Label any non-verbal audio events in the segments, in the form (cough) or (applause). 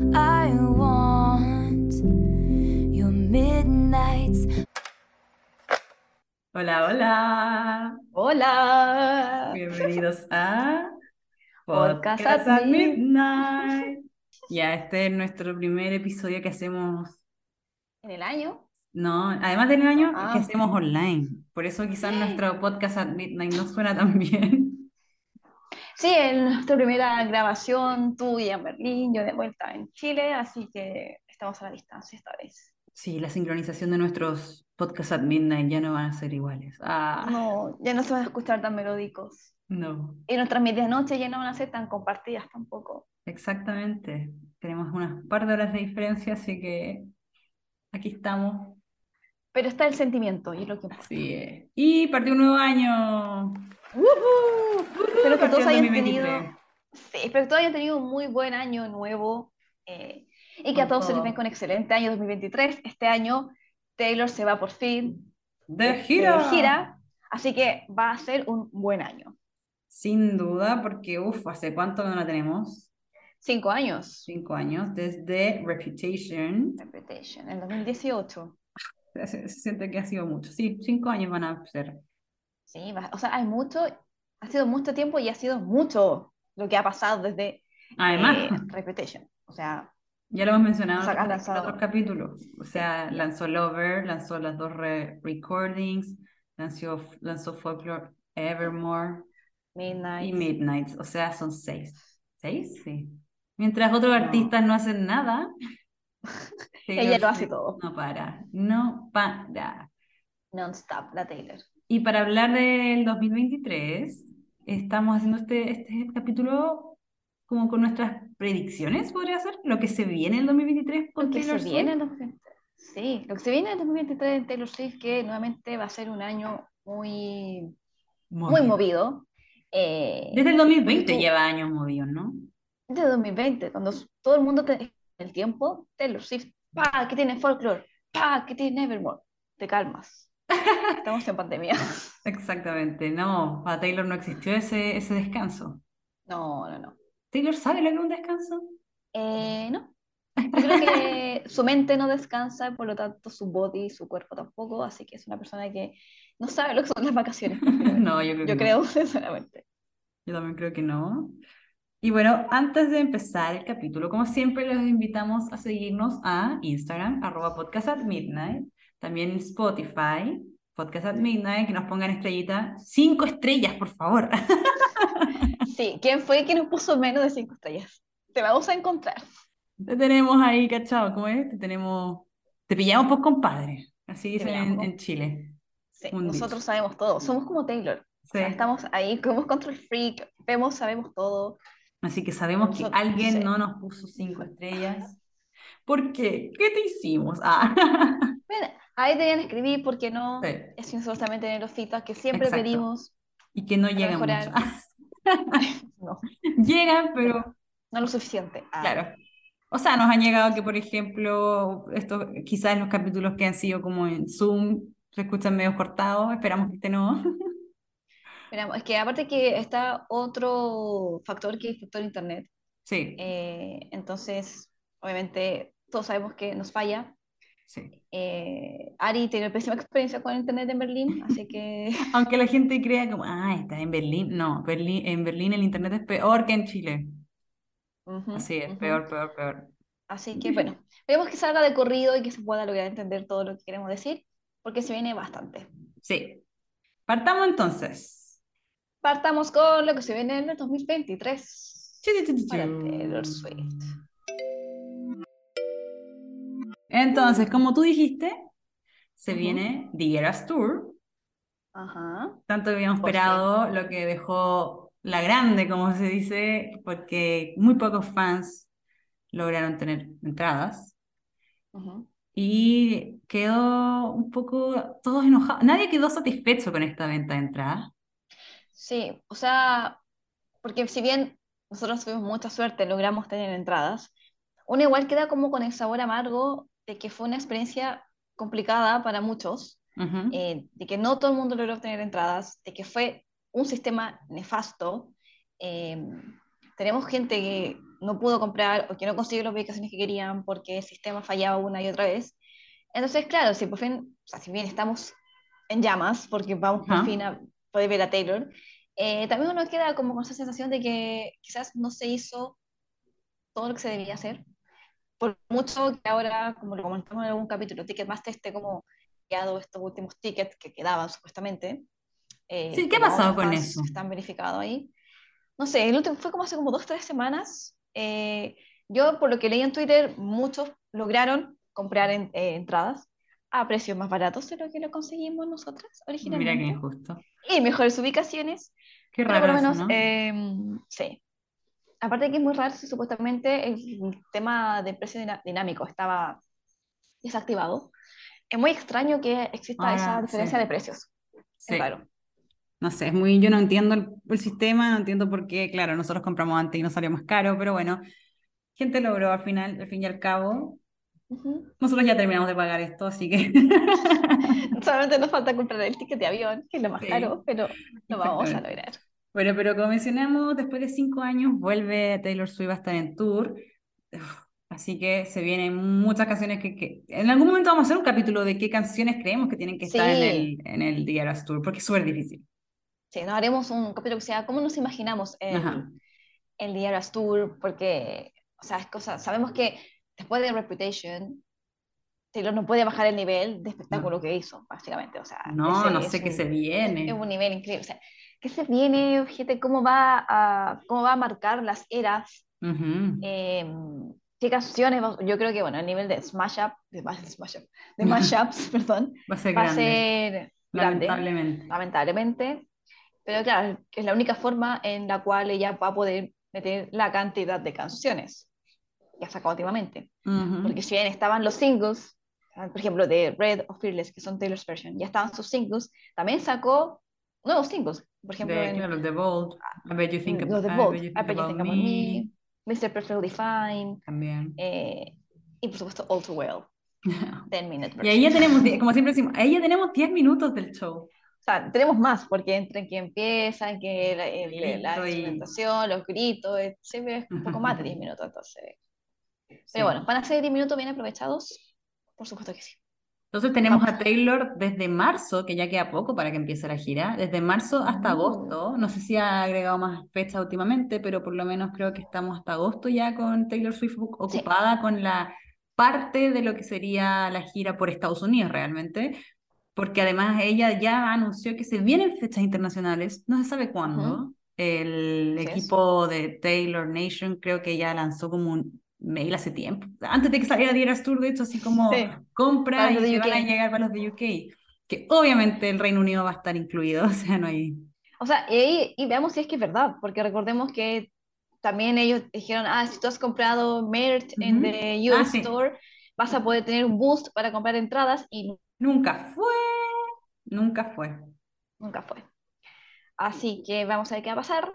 I want your midnights. Hola, hola. Hola. Bienvenidos a Podcast (laughs) Podcast at at Midnight. Ya, este es nuestro primer episodio que hacemos, En el año. no, además del año, Ah. que hacemos online. Por eso quizás nuestro Podcast at Midnight no suena tan (laughs) bien. Sí, en nuestra primera grabación, tú y en Berlín, yo de vuelta en Chile, así que estamos a la distancia esta vez. Sí, la sincronización de nuestros Podcast at Midnight ya no van a ser iguales. Ah, No, ya no se van a escuchar tan melódicos. no, Y nuestras medianoches ya no van a ser tan compartidas tampoco. exactamente. Tenemos unas par de horas de diferencia, así que aquí estamos. Pero está el sentimiento y es lo que importa. Así es. Y partió un nuevo año. Espero que todos hayan 2023. tenido, sí, espero que todos hayan tenido un muy buen año nuevo eh, y que a todos se les venga un excelente año 2023. Este año Taylor se va por fin De de gira. así que va a ser un buen año. Sin duda, porque uff, ¿hace cuánto no la tenemos? Cinco años. Cinco años, desde Reputation. Reputation, en 2018. Se, (laughs) se siente que ha sido mucho. Sí, cinco años van a ser. Sí, o sea, hay mucho, ha sido mucho tiempo y ha sido mucho lo que ha pasado desde Además, eh, Reputation. O sea, ya lo hemos mencionado o sea, en lanzado- otros capítulos. O sea, lanzó Lover, lanzó las dos re- recordings, lanzó, lanzó Folklore Evermore Midnight. y Midnights. O sea, son seis. ¿Seis? Sí. Mientras otros No. artistas no hacen nada, (laughs) Ella lo hace todo. No para, no para. Non-stop, la Taylor. Y para hablar del 2023, estamos haciendo este, este capítulo como con nuestras predicciones, podría ser, lo que se viene en el 2023 con Lo que Taylor se viene en 2023. Sí, lo que se viene en 2023 en Taylor Swift, que nuevamente va a ser un año muy, muy Movido. movido. Eh, Desde el 2020 tú- lleva años movidos, ¿no? desde 2020, cuando todo el mundo te, el tiempo, Taylor Swift, pa, que tiene folklore, pa, que tiene Evermore, te calmas. Estamos en pandemia. (laughs) Exactamente, no, para Taylor no existió ese, ese descanso. No, no, no. ¿Taylor sabe lo que es un descanso? Eh, no. (laughs) Yo creo que su mente no descansa, por lo tanto su body, su cuerpo tampoco, así que es una persona que no sabe lo que son las vacaciones. (laughs) No, yo creo que Yo no. creo, sinceramente. Yo también creo que no. Y bueno, antes de empezar el capítulo, como siempre, los invitamos a seguirnos a Instagram, arroba podcast at midnight, también Spotify, podcast at midnight, que nos pongan estrellita, cinco estrellas, por favor. (laughs) Sí, ¿quién fue que nos puso menos de cinco estrellas? Te vamos a encontrar. Te tenemos ahí, cachado, ¿cómo es? Te tenemos, te pillamos por compadre, así dicen en, en Chile. Sí, Un nosotros dicho. sabemos todo. Somos como Taylor. O sea, Sí. estamos ahí como control freak, vemos, sabemos todo. Así que sabemos que Nosotros- alguien sí. no nos puso cinco estrellas. ¿Por qué? ¿Qué te hicimos? (laughs) Ah. Bueno, ahí deberían escribir, ¿por qué no? Sí. Es nosotros también tener los feedback que siempre Exacto. pedimos. Y que no llegan mucho. (laughs) No, (laughs) Llegan, pero no lo suficiente. Ah, claro. O sea, nos han llegado que, por ejemplo, estos, quizás los capítulos que han sido como en Zoom se escuchan medio cortados, esperamos que este no. Esperamos. Es que aparte que está otro factor que es el factor internet. Sí, Eh, entonces, obviamente, todos sabemos que nos falla. sí. Eh, Ari tiene pésima (laughs) experiencia con internet en Berlín, así que (laughs) Aunque la gente crea como, ah, está en Berlín. No, Berlín, en Berlín el internet es peor que en Chile. Ujú, Así es, ujú. peor, peor, peor. Así que bueno, esperemos que salga de corrido y que se pueda lograr entender todo lo que queremos decir, porque se viene bastante. Sí. Partamos entonces. Partamos con lo que se viene en el 2023 Chu, chu, chu, chu, para. Taylor Swift. Entonces, como tú dijiste, se Ujú. viene The Eras Tour. Ajá. Tanto que habíamos esperado lo que dejó la grande, como se dice, porque muy pocos fans lograron tener entradas. ujú. Y quedó un poco todos enojados. Nadie quedó satisfecho con esta venta de entradas. Sí, o sea, porque si bien nosotros tuvimos mucha suerte, logramos tener entradas, uno igual queda como con el sabor amargo de que fue una experiencia complicada para muchos, eh, de que no todo el mundo logró obtener entradas, de que fue un sistema nefasto. Eh, tenemos gente que no pudo comprar o que no consiguió las ubicaciones que querían porque el sistema fallaba una y otra vez. Entonces, claro, si por fin, o sea, si bien estamos en llamas porque vamos por Ajá. fin a poder ver a Taylor, eh, también uno queda como con esa sensación de que quizás no se hizo todo lo que se debía hacer. Por mucho que ahora, como lo comentamos en algún capítulo, Ticketmaster esté como quedado estos últimos tickets que quedaban supuestamente. eh, Sí, ¿qué ha pasado con eso? Están verificados ahí. No sé, el último fue como hace como dos, tres semanas. eh, yo, por lo que leí en Twitter, muchos lograron comprar en- eh, entradas a precios más baratos de lo que lo conseguimos nosotras Mira qué originalmente. injusto. Y mejores ubicaciones. Qué Pero por raro lo eso, menos, ¿no? eh, sí. Aparte de que es muy raro si supuestamente el tema de precio dinámico estaba desactivado. Es muy extraño que exista esa Ahora, diferencia sí. de precios. Sí. Es raro. No sé, es muy, yo no entiendo el, el sistema, no entiendo por qué, claro, nosotros compramos antes y nos salió más caro, pero bueno, gente logró al final, al fin y al cabo, nosotros ya terminamos de pagar esto, así que (laughs) Solamente nos falta comprar el ticket de avión, que es lo más Sí, caro, pero lo vamos a lograr. Bueno, pero como mencionamos, después de cinco años vuelve Taylor Swift a estar en tour, Uf, así que se vienen muchas canciones que, que- en algún momento vamos a hacer un capítulo de qué canciones creemos que tienen que estar en Sí. el, en el The Eras Tour, porque es súper difícil. Sí, nos haremos un capítulo que sea ¿Cómo nos imaginamos Ajá. el, el The Eras Tour? Porque, o sea, es cosa, sabemos que después de Reputation, Taylor no puede bajar el nivel de espectáculo que hizo, básicamente. O sea, No, ese no sé qué se viene. es un nivel increíble. O sea, ¿qué se viene, gente? ¿Cómo va a, cómo va a marcar las eras? Ujú. Eh, ¿Qué canciones? Yo creo que, bueno, el nivel de Smash Up, de, Smash Up, de Mashups, (laughs) perdón, Va a ser va a grande, ser grande, lamentablemente. lamentablemente. Pero claro, es la única forma en la cual ella va a poder meter la cantidad de canciones que ha sacado últimamente. Ujú. Porque si bien estaban los singles, por ejemplo, de Red o Fearless, que son Taylor's version, ya estaban sus singles, también sacó nuevos singles. Por ejemplo, De, en claro, The Bold, I Bet You Think, los de I Bold, Bet You I Think Bet You About Think About Me, Me, Mr. Perfectly Fine, también. eh, y por supuesto All Too Well, (laughs) 10 Minute Y ahí ya tenemos, como siempre decimos, ahí ya tenemos 10 minutos del show. O sea, tenemos más, porque entre que empiezan, que la, el- la instrumentación, los gritos, eh, siempre es un poco más de 10 (laughs) minutos, entonces. Sí. Pero bueno, ¿van a ser 10 minutos bien aprovechados? Por supuesto que sí. Entonces tenemos a. Taylor desde marzo, que ya queda poco para que empiece la gira, desde marzo hasta Mm. agosto. No sé si ha agregado más fechas últimamente, pero por lo menos creo que estamos hasta agosto ya con Taylor Swift ocu- ocupada con la parte de lo que sería la gira por Estados Unidos realmente, porque además ella ya anunció que se vienen fechas internacionales, no se sabe cuándo. El Así es. equipo de Taylor Nation creo que ya lanzó como un mail hace tiempo, antes de que saliera The Eras Tour, de hecho, así como Sí. compra y de que van a llegar para los de UK, que obviamente el Reino Unido va a estar incluido, (laughs) o sea, no hay... O sea, y, y veamos si es que es verdad, porque recordemos que también ellos dijeron, ah, si tú has comprado merch en Ujú. the Ah, US sí. Store, vas a poder tener un boost para comprar entradas y Nunca fue, nunca fue. nunca fue. Así que vamos a ver qué va a pasar.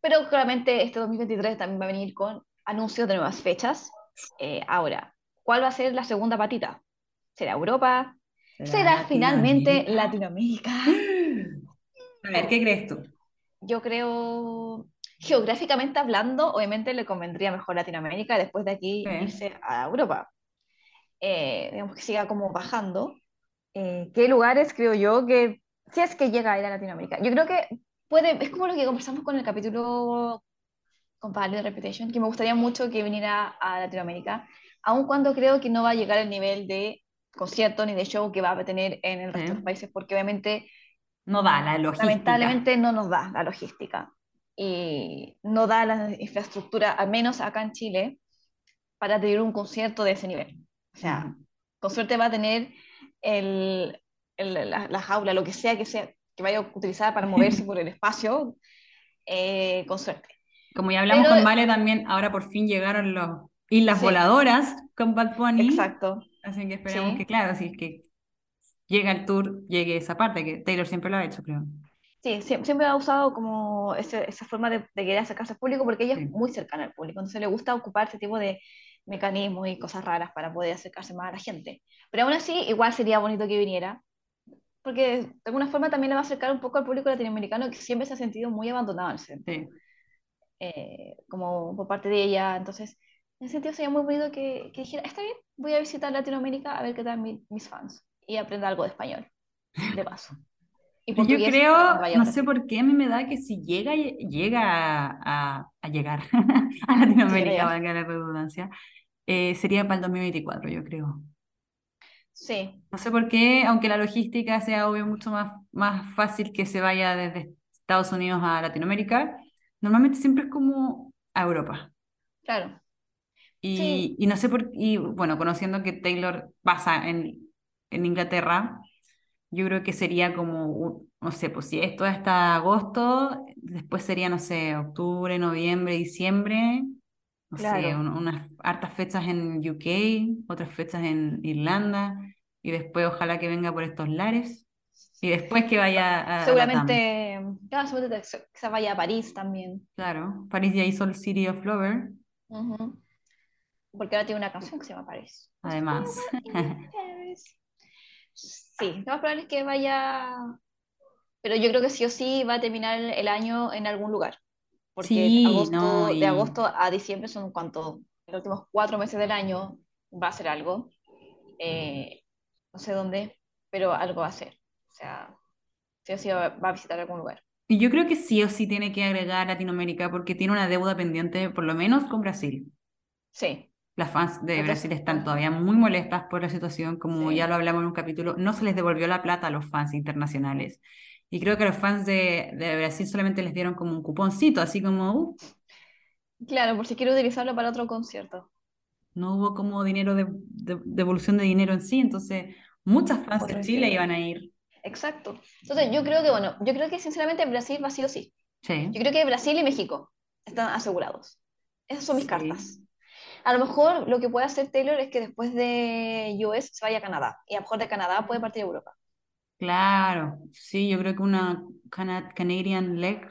Pero claramente este 2023 también va a venir con anuncios de nuevas fechas. Eh, ahora, ¿cuál va a ser la segunda patita? ¿Será Europa? ¿Será finalmente Latinoamérica? A ver, ¿qué crees tú? Yo creo, geográficamente hablando, obviamente le convendría mejor Latinoamérica después de aquí Sí. irse a Europa. Eh, digamos que siga como bajando. Eh, ¿qué lugares creo yo que, si es que llega a ir a Latinoamérica? Yo creo que puede, es como lo que conversamos con el capítulo con de Reputation, que me gustaría mucho que viniera a Latinoamérica, aun cuando creo que no va a llegar al nivel de concierto ni de show que va a tener en el resto Sí. de los países, porque obviamente No da la logística. lamentablemente no nos da la logística y no da la infraestructura, al menos acá en Chile, para tener un concierto de ese nivel. O sea, con suerte va a tener el, el- la, la jaula, lo que sea que sea que vaya a utilizar para moverse (laughs) por el espacio, eh, con suerte. Como ya hablamos Pero- con Vale también, ahora por fin llegaron los Islas Sí. Voladoras con Bad Bunny. Exacto. Así que esperamos Sí. que, claro, si es que llega el tour, llegue esa parte, que Taylor siempre lo ha hecho, creo. Sí, sie- siempre ha usado como ese- esa forma de, de querer acercarse al público porque ella Sí. es muy cercana al público, entonces le gusta ocupar ese tipo de mecanismos y cosas raras para poder acercarse más a la gente. Pero aún así, igual sería bonito que viniera, porque de alguna forma también le va a acercar un poco al público latinoamericano que siempre se ha sentido muy abandonado en ese sentido. Sí. Eh, como por parte de ella. Entonces, en ese sentido sería muy bonito que, que dijera, está bien, voy a visitar Latinoamérica a ver qué tal mi- mis fans y aprender algo de español, de paso. (laughs) Y Yo creo, no sé por qué, a mí me da que si llega, llega a, a- a llegar (laughs) a Latinoamérica, valga la redundancia, eh, sería para el 2024, yo creo. Sí, No sé por qué, aunque la logística sea obvio mucho más, más fácil que se vaya desde Estados Unidos a Latinoamérica, normalmente siempre es como a Europa. claro. Y, Sí. y no sé por y bueno, conociendo que Taylor pasa en, en Inglaterra, yo creo que sería como, no sé, pues si esto es hasta agosto, después sería, no sé, octubre, noviembre, diciembre, no sé, Claro. un- unas hartas fechas en UK, otras fechas en Irlanda, y después ojalá que venga por estos lares, y después que vaya a, a. Seguramente, claro, seguramente se, se vaya a París también. Claro, París ya hizo el City of Lover. Porque ahora tiene una canción que se llama París. además. (laughs) Sí, lo más probable es que vaya, pero yo creo que sí o sí va a terminar el, año en algún lugar, porque Sí, agosto, no, de agosto a diciembre son cuanto, los últimos cuatro meses del año va a ser algo, Eh, no sé dónde, pero algo va a ser, o sea, sí o sí va, a visitar algún lugar. Y yo creo que sí o sí tiene que agregar Latinoamérica porque tiene una deuda pendiente, por lo menos con Brasil. Sí, Las fans de Entonces, Brasil están todavía muy molestas por la situación, como Sí. ya lo hablamos en un capítulo, no se les devolvió la plata a los fans internacionales. Y creo que los fans de, de Brasil solamente les dieron como un cuponcito, así como, uh, claro, por si quiero utilizarlo para otro concierto. no hubo como dinero de, de- devolución de dinero en sí, entonces muchas fans de Chile iban a ir. Exacto. Entonces, yo creo que, bueno, yo creo que sinceramente Brasil va sí o sí. Sí, Yo creo que Brasil y México están asegurados. Esas son mis Sí. cartas. A lo mejor lo que puede hacer Taylor es que después de US se vaya a Canadá. Y a lo mejor de Canadá puede partir a Europa. claro, sí, yo creo que una Cana- Canadian leg,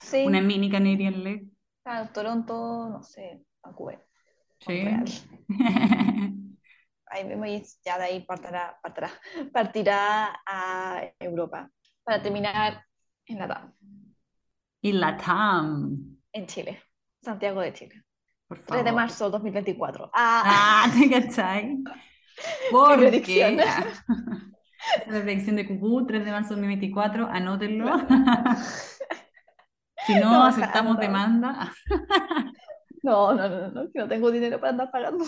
Sí. una mini Canadian leg. Claro, Toronto, no sé, Vancouver, Sí. (laughs) Ahí mismo y ya de ahí partirá, partirá, (laughs) partirá a Europa para terminar en la Y Latam, en Chile, Santiago de Chile. por 3 de favor. marzo 2024. Ah, Ah, (laughs) ¿te cachai? (laughs) Porque la predicción de Cucú, 3 de marzo de 2024, anótenlo. Si no, No, aceptamos demanda. No, no, no, no, que no tengo dinero para andar pagando.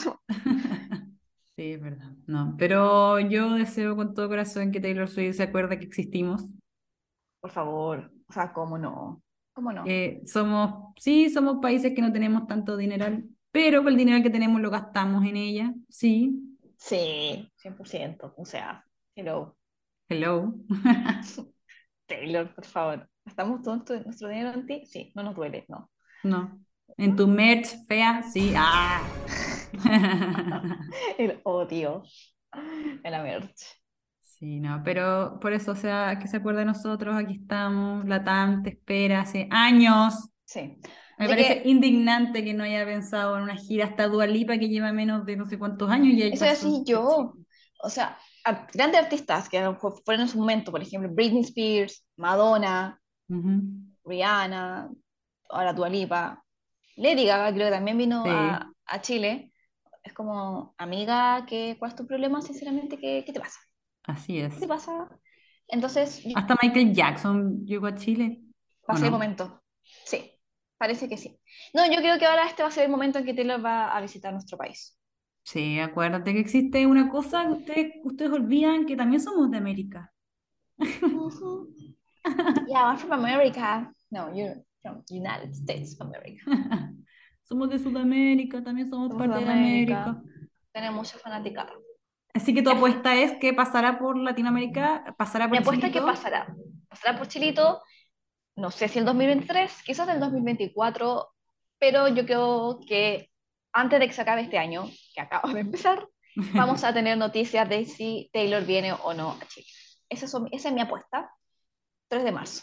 Sí, es verdad. No, pero yo deseo con todo corazón que Taylor Swift se acuerde que existimos. Por favor, o sea, ¿cómo no? ¿Cómo no? Eh, somos, sí, somos países que no tenemos tanto dinero, pero el dinero que tenemos lo gastamos en ella. Sí, Sí, 100%. O sea, hello, hello. (laughs) (laughs) Taylor, por favor. ¿Gastamos todo nuestro dinero en ti? Sí, no nos duele, no. No. En tu merch fea, sí. Ah. (laughs) El odio en la merch. Sí, no, pero por eso, o sea, que se acuerde de nosotros, aquí estamos, Latam te espera hace años. Sí. Me Así parece que- indignante que no haya pensado en una gira hasta Dua Lipa que lleva menos de no sé cuántos años y Eso es así yo. O sea, grandes artistas que fueron en su momento, por ejemplo, Britney Spears, Madonna. Rihanna, ahora Dua Lipa, Lady Gaga creo que también vino Sí. a, a Chile. Es como, amiga, ¿qué, ¿cuál es tu problema? Sinceramente, ¿qué, qué te pasa? Así ¿Qué es. te pasa? Entonces, Hasta Michael Jackson llegó a Chile. va a ¿o ser el no? momento. Sí, parece que sí. No, yo creo que ahora este va a ser el momento en que Taylor va a visitar nuestro país. Sí, acuérdate que existe una cosa que ustedes, ustedes olvidan que también somos de América. Ujú. (laughs) Yeah, I'm from America. No, you're from United States of America. (laughs) Somos de Sudamérica, también somos Somos parte de Sudamérica. América. Tenemos mucha fanaticada. Así que tu apuesta es que pasará por Latinoamérica, pasará Mi por apuesta es que Chilito. pasará. Pasará por Chilito, no sé si el 2023, quizás el 2024, pero yo creo que antes de que se acabe este año, que acaba de empezar, (laughs) vamos a tener noticias de si Taylor viene o no a Chile. Esa es, esa es mi apuesta. 3 de marzo.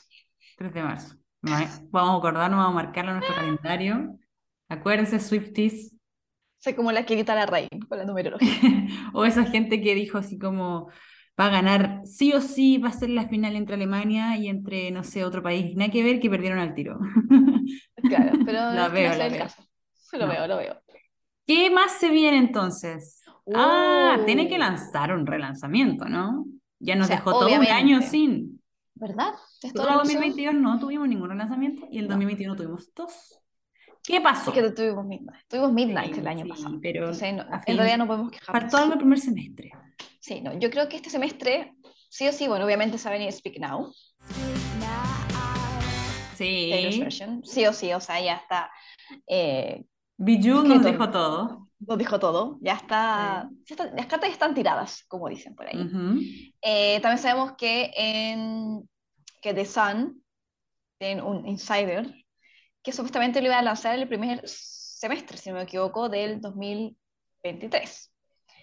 3 de marzo. Ma- Vamos a acordarnos, vamos a marcarlo en nuestro calendario. Acuérdense, Swifties. Soy como la Kirita la Rey con la numerología. (laughs) O esa gente que dijo así como, va a ganar sí o sí, va a ser la final entre Alemania y entre, no sé, otro país. Nada que ver que perdieron al tiro. Claro, pero (laughs) La veo, no es la el veo. caso. Lo No. veo, lo veo. ¿Qué más se viene entonces? Ah, tiene que lanzar un relanzamiento, ¿no? Ya nos O sea, dejó todo un año sin. ¿Verdad? ¿Tienes toda Todo razón? 2022 no tuvimos ningún relanzamiento y el No. 2021 tuvimos dos. ¿Qué pasó? Es que tuvimos Midnight. Tuvimos Midnight Sí, el año sí, pasado. pero Entonces, no- en realidad no podemos quejarnos. faltó algo el primer semestre. Sí, no, yo creo que este semestre, sí o sí, bueno, obviamente a venir Speak Now, Sí. version, sí o sí, o sea, ya está, eh, Bijou nos dijo todo. nos dijo todo, ya está, ya está- las cartas ya están tiradas, como dicen por ahí. Ujú. Eh, también sabemos que en que The Sun tienen un insider que supuestamente lo iba a lanzar en el primer semestre, si no me equivoco, del 2023.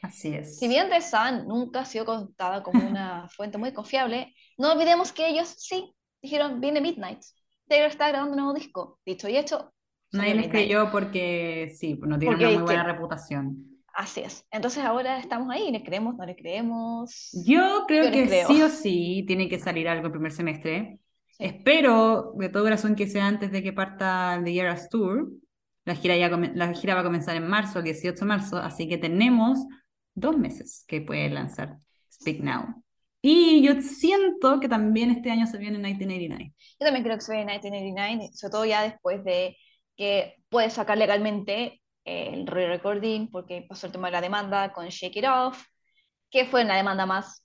Así es. Si bien The Sun nunca ha sido contada como una (laughs) fuente muy confiable, no olvidemos que ellos sí dijeron, viene Midnight. Taylor está grabando un nuevo disco. Dicho y hecho, Nadie les creyó porque sí, no tienen Porque una muy buena que- reputación. Así es. Entonces ahora estamos ahí, ¿le creemos? ¿No le creemos? Yo creo Yo que creo. sí o sí tiene que salir algo el primer semestre. Sí. Espero de todo corazón que sea antes de que parta el The Eras Tour. La gira, ya la gira va a comenzar en marzo, el 18 de marzo, así que tenemos dos meses que puede lanzar Speak Now. Y yo siento que también este año se viene 1989. Yo también creo que se ve en 1989, sobre todo ya después de que puede sacar legalmente el re-recording, porque pasó el tema de la demanda con Shake It Off, que fue una demanda más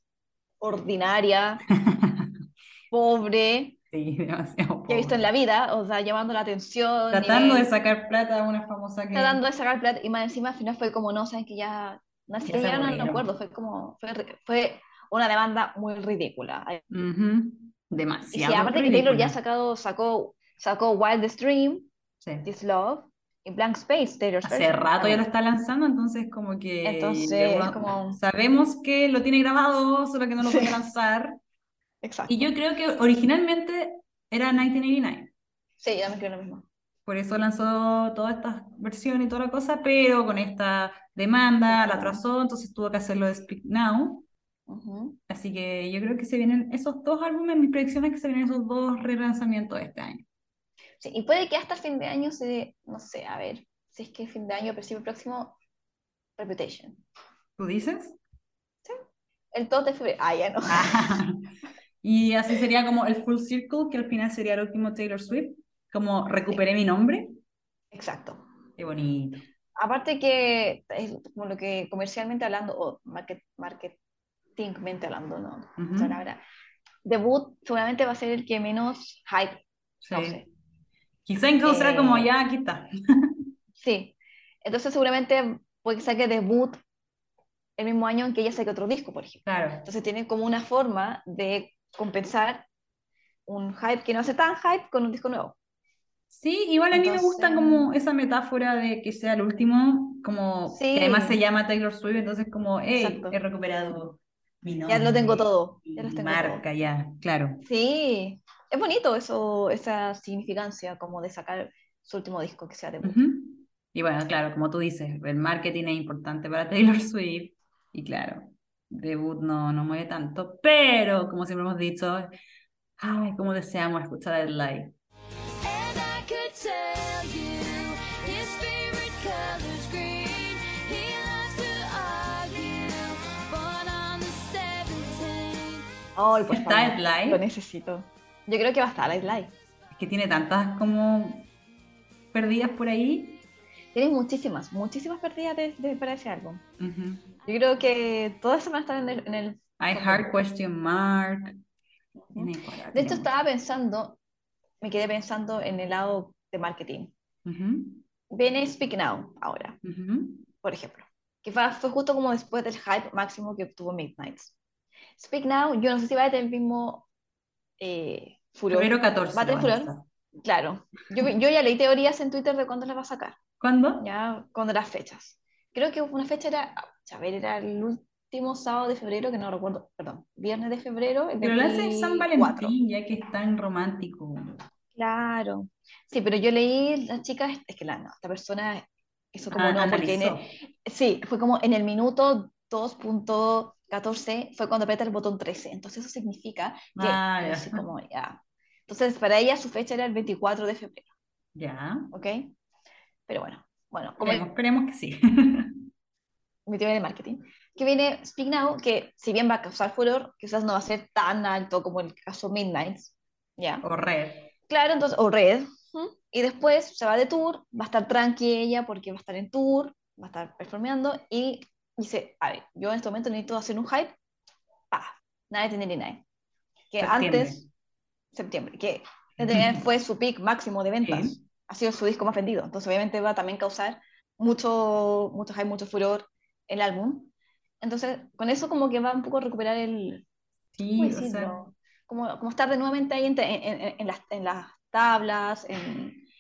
ordinaria, (laughs) pobre, Sí, (laughs) demasiado que he visto en la vida, o sea, llamando la atención, Tratando de nivel- sacar plata a una famosa que... tratando de sacar plata, y más encima al final fue como, no, saben que ya, no, Ya ya no aburrieron. acuerdo, fue como, fue, fue una demanda muy ridícula. Ujú, Y Demasiado sí, aparte que Taylor ya ridícula. sacado, sacó, sacó Wildest Dream, Sí. This Love y Blank Space, Taylor's Hace version rato ya lo está lanzando, entonces como que Entonces, de es una- como- sabemos que lo tiene grabado, solo que no lo puede (laughs) lanzar. Exacto. Y yo creo que originalmente era 1989. Sí, yo también creo lo mismo. Por eso lanzó todas estas versiones y toda la cosa, pero con esta demanda la atrasó, entonces tuvo que hacerlo de Speak Now. Ujú. Así que yo creo que se vienen esos dos álbumes, mis predicciones es que se vienen esos dos relanzamientos este año. Sí, y puede que hasta fin de año se, no sé, a ver, si es que fin de año, principio próximo, Reputation. ¿Tú dices? El 2 de febrero. Ah, ya no. (laughs) Y así sería como el full circle, que al final sería el último Taylor Swift, como recuperé mi nombre. Exacto. Qué bonito. Aparte que es como lo que comercialmente hablando, o market, marketingmente hablando, no, Ujú. esa palabra, debut seguramente va a ser el que menos hype Sí. cause. Quizá incluso será como Eh, ya, aquí está. (laughs) Sí. Entonces seguramente puede que saque debut el mismo año en que ella saque otro disco, por ejemplo. Claro. Entonces tiene como una forma de compensar un hype que no hace tan hype con un disco nuevo. Sí, igual a mí me gusta como esa metáfora de que sea el último, como Sí. que además se llama Taylor Swift, entonces como, hey, Exacto. he recuperado mi Ya lo tengo nombre, todo, ya los tengo marca, ya, claro. Sí, es bonito eso, esa significancia como de sacar su último disco que sea debut. Ujú. Y bueno, claro, como tú dices, el marketing es importante para Taylor Swift, y claro, debut no, no mueve tanto, pero como siempre hemos dicho, ay, cómo deseamos escuchar el live. And I could tell you his favorite color's green. He loves to argue, but on the 17th. Ay, por ¿Está favor, live? lo necesito. Yo creo que va a estar live. Es que tiene tantas como perdidas por ahí. Tienes muchísimas, muchísimas perdidas de, de- para ese álbum. Ujú. Yo creo que todas se van a estar en el... en el- I Heart Question Mark. De hecho, estaba pensando, me quedé pensando en el lado de marketing. Ujú, Viene Speak Now ahora, ujú. por ejemplo, que fue, fue justo como después del hype máximo que tuvo Midnight. Speak Now, yo no sé si va a tener el mismo eh, furor. Febrero 14 ¿Va a tener furor? Claro, yo, yo ya leí teorías en Twitter de cuándo las va a sacar, ¿Cuándo? ya cuándo las fechas. Creo que una fecha era, a ver, era el último sábado de febrero, que no recuerdo, perdón, viernes de febrero. el Pero lo hace San 24. Valentín, ya que es tan romántico. Claro. Sí, pero yo leí, las chicas, es que la, no, esta persona hizo como Ah, no, porque en el- sí, fue como en el minuto 14 fue cuando aprieta el botón 13. Entonces eso significa que, Ah, ya. así como ya. Entonces para ella su fecha era el 24 de febrero, Ya. ¿ok? Pero bueno, bueno, como Esperemos, esperemos que sí. (laughs) mi teoría de marketing, que viene Speak Now, que si bien va a causar furor, quizás no va a ser tan alto como el caso Midnight, ¿ya? O red. Claro, entonces, o Red, ¿m? y después se va de tour, va a estar tranqui ella porque va a estar en tour, va a estar performeando, y dice, a ver, yo en este momento necesito hacer un hype, pa, 1999, que Septiembre. antes, septiembre, que 1999 fue su peak máximo de ventas, Sí. Ha sido su disco más vendido, entonces obviamente va a también causar mucho, mucho hype, mucho furor el álbum, entonces con eso como que va un poco a recuperar el, Sí, ¿cómo o sea? Como, como estar de nuevamente ahí en, en- en- las, en las tablas,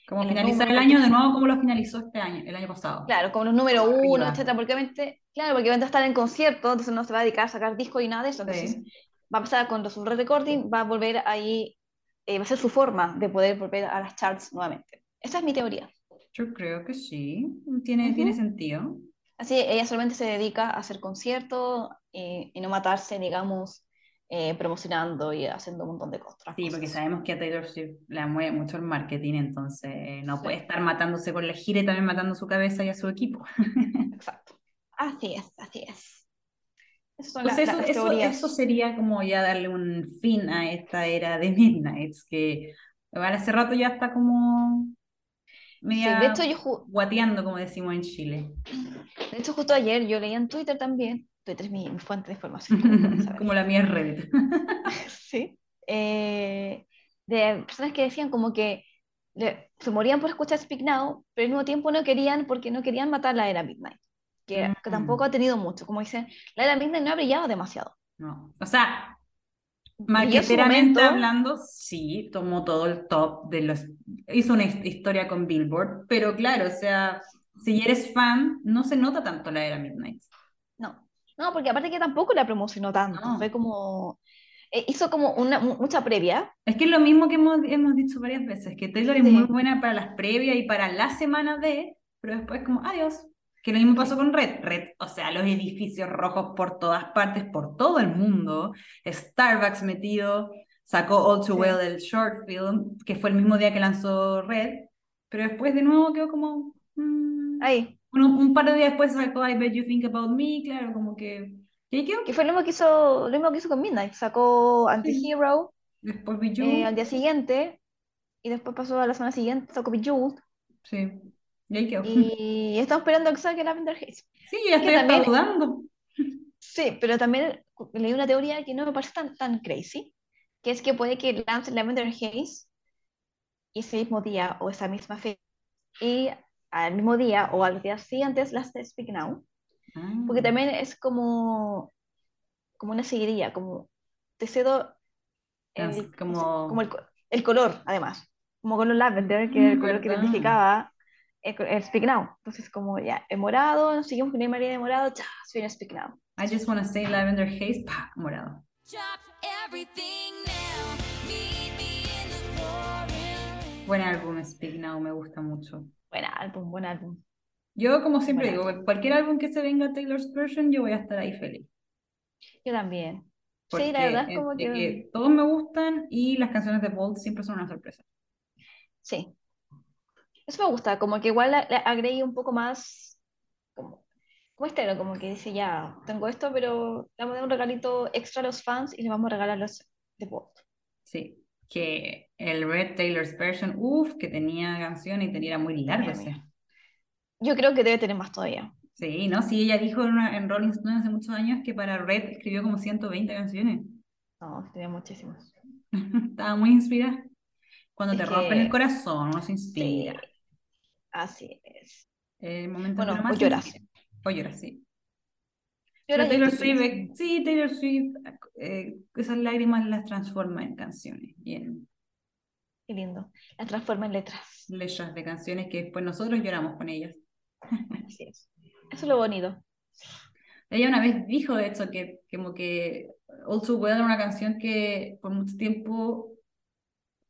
como los finalizar el año de nuevo como lo finalizó este año, el año pasado. claro, como los número uno, Arriba. etcétera, porque obviamente, claro, porque va a estar en concierto, entonces no se va a dedicar a sacar discos y nada de eso, entonces Sí. va a pasar con su re-recording, va a volver ahí, eh, va a ser su forma de poder volver a las charts nuevamente. Esa es mi teoría. Yo creo que sí, tiene, Ujú. tiene sentido. Así, ella solamente se dedica a hacer conciertos eh, y no matarse, digamos, eh, promocionando y haciendo un montón de otras Sí, porque cosas. sabemos que a Taylor Swift la mueve mucho el marketing, entonces eh, no Sí. puede estar matándose con la gira y también matando su cabeza y a su equipo. (laughs) Exacto. Así es, así es. Son Pues eso, las eso, eso sería como ya darle un fin a esta era de (laughs) Midnights, que igual hace rato ya está como Sí, media de hecho, yo guateando, como decimos en Chile. de hecho, justo ayer yo leía en Twitter también, Twitter es mi, mi fuente de información, (laughs) como la mía es Reddit. (laughs) Sí. Eh, de personas que decían como que le- se morían por escuchar Speak Now, pero al mismo tiempo no querían porque no querían matar la era Midnight, que, que Mm. tampoco ha tenido mucho. Como dicen, la era Midnight no ha brillado demasiado. No. O sea, Momento, hablando, sí, tomó todo el top de los. Hizo una his- historia con Billboard, pero claro, o sea, si eres fan, no se nota tanto la era Midnight. no, no, porque aparte que tampoco la promocionó tanto, No. fue como, eh, hizo como una, mu- mucha previa, Es que es lo mismo que hemos, hemos dicho varias veces, que Taylor es Sí. muy buena para las previas y para la semana de, pero después como, adiós. Que lo mismo pasó con Red. Red, o sea, los edificios rojos por todas partes, por todo el mundo. Starbucks metido, sacó All Too Sí. Well del short film, que fue el mismo día que lanzó Red, pero después de nuevo quedó como... mm, ahí, uno- un par de días después sacó I Bet You Think About Me, claro, como que... ¿Y ahí quedó? que fue lo mismo que hizo, lo mismo que hizo con Midnight, sacó Anti-Hero Después vi eh, al día siguiente, y después pasó a la semana siguiente, sacó Bejeweled, sí, y ahí quedó. y estamos esperando que salga Lavender Haze. Sí, ya estoy también- dudando. Sí, pero también leí una teoría que no me parece tan, tan crazy, que es que puede que lance Lavender Haze ese mismo día o esa misma fecha, y al mismo día o a los días siguientes lance Speak Now, porque Ah, también es como, como una seguidilla, como te cedo el, como- como el, el color, además, como color lavender, que era el color que verdad. identificaba el, co- el Speak Now. Entonces, como ya, el morado, nos seguimos con el María de morado, ya, soy un Speak Now. I just wanna say Lavender Haze, pa, morado. Buen álbum, Speak Now, me gusta mucho. Buen álbum, buen álbum. Yo, como siempre Buen digo, álbum. cualquier álbum que se venga a Taylor's version, yo voy a estar ahí feliz. Yo también. Porque Sí, la verdad es eh, como que... que todos me gustan y las canciones de Bolt siempre son una sorpresa. Sí. Eso me gusta, como que igual agregué un poco más, como, como este, ¿no? como que dice, ya, tengo esto, pero le vamos a dar un regalito extra a los fans y le vamos a regalar los de Bolt. Sí, que el Red Taylor's version, uff, que tenía canción y tenía, muy largo ese. Yo creo que debe tener más todavía. Sí, ¿no? Sí, ella dijo en, una- en Rolling Stone hace muchos años que para Red escribió como 120 canciones. No, tenía muchísimos. (laughs) Estaba muy inspirada. Cuando Es te rompen el que- corazón, uno se Sí, inspira. Así es. El momento Bueno, más o lloras. O lloras, sí. Lloras Pero Taylor Swift, eh, sí, Taylor Swift, eh, esas lágrimas las transforma en canciones y en Qué lindo. La transforma en letras. letras de canciones que después nosotros lloramos con ellas. (laughs) Así es. Eso es lo bonito. Ella una vez dijo, de hecho, que como que All Too Well era una canción que por mucho tiempo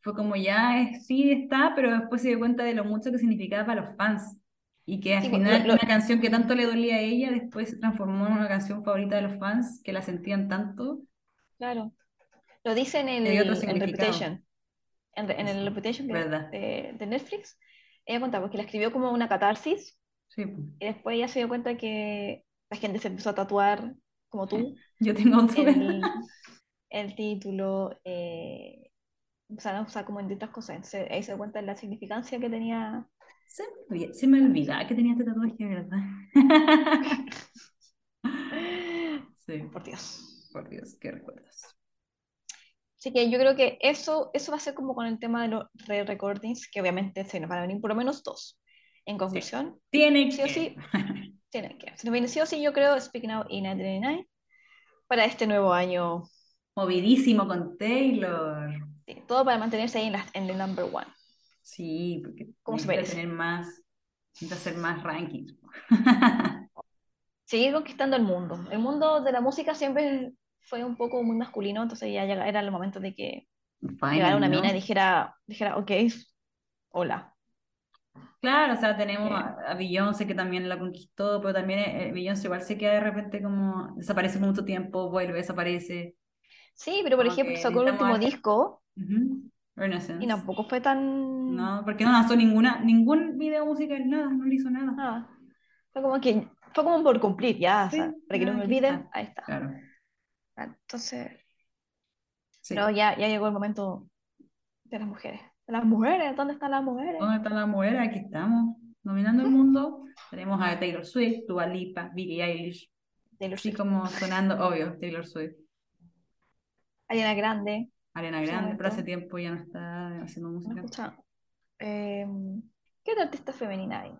fue como ya, es- sí está, pero después se dio cuenta de lo mucho que significaba para los fans. Y que al Sí, pues, final lo- una canción que tanto le dolía a ella después se transformó en una canción favorita de los fans que la sentían tanto. Claro. Lo dice en el en. Reputation. En, en el Reputation que- de, de Netflix. Ella contaba porque la escribió como una catarsis Sí, y después ella se dio cuenta que la gente se empezó a tatuar como tú (laughs) Yo tengo otro. el, (laughs) el título, eh, empezaron a usar como en distintas cosas. Entonces ahí se cuenta la significancia que tenía. Se me, se me olvidaba que tenía este tatuaje, ¿verdad? (laughs) Sí, Por Dios. por Dios, qué recuerdos. Así que yo creo que eso, eso va a ser como con el tema de los re-recordings, que obviamente se nos van a venir por lo menos dos. En conclusión, Tiene Sí o que. sí. (laughs) tienen que. Se nos viene sí o sí, yo creo, Speaking Out y 1999 para este nuevo año. Movidísimo con Taylor. Sí, todo para mantenerse ahí en, la, en el number one. Sí, porque ¿Cómo se necesita merece? tener más, hacer más rankings. (laughs) Seguir conquistando el mundo. El mundo de la música siempre fue un poco muy masculino, entonces ya era el momento de que llegara Finally, una ¿no? mina y dijera, dijera, ok, hola. Claro, o sea, tenemos Eh. a, Beyoncé que también la conquistó, pero también eh, Beyoncé igual se queda de repente como, desaparece mucho tiempo, vuelve, desaparece. Sí, pero por Como ejemplo sacó el último a- disco Renaissance. y tampoco fue tan... No, porque no lanzó ninguna, ningún video musical, nada, no le hizo nada. nada. Fue como que, fue como por cumplir, ya, o Sí, sea, para que no me olviden, está. ahí está. Claro, Entonces, sí. pero ya, ya llegó el momento de las mujeres. De las mujeres, ¿dónde están las mujeres? ¿Dónde está la mujer? Aquí estamos, dominando el mundo. Tenemos a Taylor Swift, Dua Lipa, Billie Eilish, Taylor así Swift, como sonando, obvio, Taylor Swift. Ariana Grande, Ariana Grande, pero hace tiempo ya no está haciendo ¿no música. Eh, ¿qué otra artista femenina hay?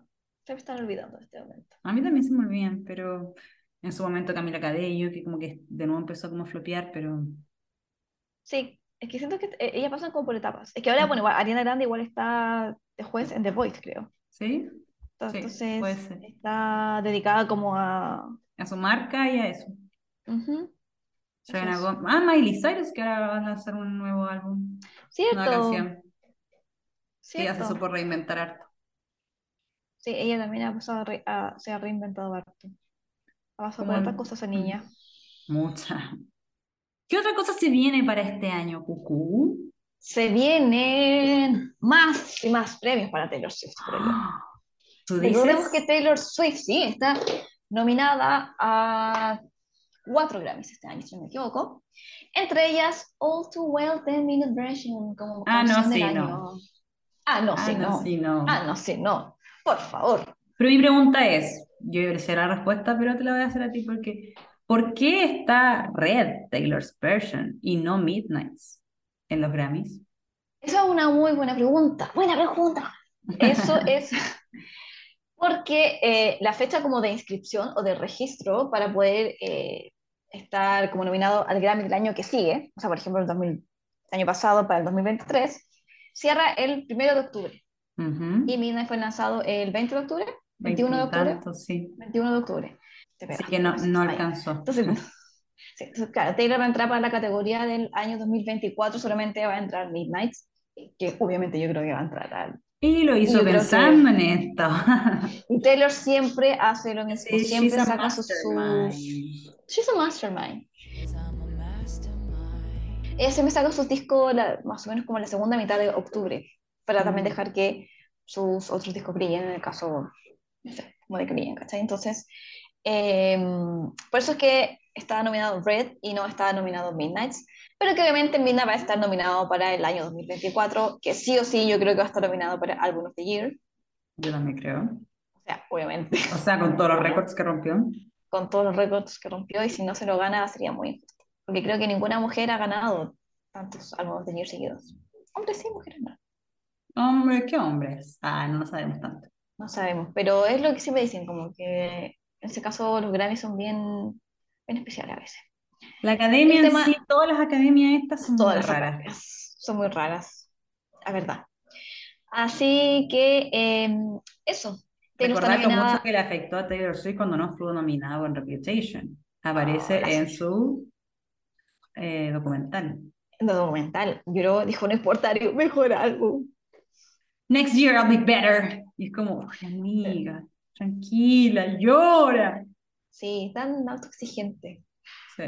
Se me están olvidando en este momento. A mí también se me olvidan, pero en su momento Camila Cabello, que como que de nuevo empezó como a flopear, pero Sí, es que siento que eh, ellas pasan como por etapas. Es que ahora, bueno, igual, Ariana Grande igual está de juez en The Voice, creo. ¿sí? Entonces, Sí, puede ser. está dedicada como a... A su marca y a eso. Ujú, Selena. Gomez. Ah, Miley Cyrus, que ahora va a lanzar un nuevo álbum, nueva Cierto, canción. Sí, ya se cierto. supo reinventar harto. Sí, ella también ha pasado a re- a- se ha reinventado harto. Ha pasado por cosas esa niña. Mucha. ¿Qué otra cosa se viene para este año, Cucú? Se vienen más y más premios para Taylor Swift. (gasps) ¿Tú Recordemos que Taylor Swift, sí, está nominada a cuatro Grammys este año, si no me equivoco. Entre ellas, All Too Well 10 Minute Version como Ah, no, del sí, año. no. Ah, no, Ah, sí, no, no. sí, no. Ah, no, sí, no. Por favor. Pero mi pregunta es, yo sé la respuesta, pero te la voy a hacer a ti porque ¿por qué está Red Taylor's version y no Midnight's en los Grammys? Esa es una muy buena pregunta. Buena pregunta. (laughs) Eso es porque eh, la fecha como de inscripción o de registro para poder eh, estar como nominado al Grammy del año que sigue, o sea, por ejemplo, el, 2000 el año pasado para el 2023, cierra el 1 de octubre. Ujú. Y Midnight fue lanzado el 20 de octubre, 21 de octubre, Veintitantos, sí. 21 de octubre. Así que no, pues, no alcanzó. Entonces, (laughs) sí, entonces, claro, Taylor va a entrar para la categoría del año 2024, solamente va a entrar Midnight, que obviamente yo creo que va a entrar al... Y lo hizo yo creo que- pensando en esto. Y Taylor siempre hace lo mismo, Sí, siempre she's a saca sus- She's a mastermind. Ella siempre saca sus discos la- más o menos como la segunda mitad de octubre, para también Mm. dejar que sus otros discos brillen, en el caso, no sé, como de que brillen, ¿cachai? Entonces, em, por eso es que está nominado Red y no está nominado Midnights, pero que obviamente Midnight va a estar nominado para el año 2024, que sí o sí yo creo que va a estar nominado para Album of the Year, Yo también creo. o sea, obviamente, O sea, con todos los récords que rompió. con todos los récords que rompió, y si no se lo gana sería muy injusto, porque creo que ninguna mujer ha ganado tantos Album of the Year seguidos. Hombres sí, mujeres no. Hombre, ¿qué hombres? Ah, no lo sabemos tanto. No sabemos, pero es lo que siempre dicen, como que en ese caso los Grammys son bien, bien especiales a veces. La academia El en tema- sí, todas las academias estas son Todas muy raras. academias son muy raras, la verdad. Así que eh, eso. Recordar lo mucho que le afectó a Taylor Swift cuando no estuvo nominado en Reputation. Aparece la en su eh, documental. en el documental. Lloró, dijo, no importa, mejor álbum. Next year I'll be better. Y es como, "Uy, amiga. tranquila, llora. Sí, tan autoexigente. Sí.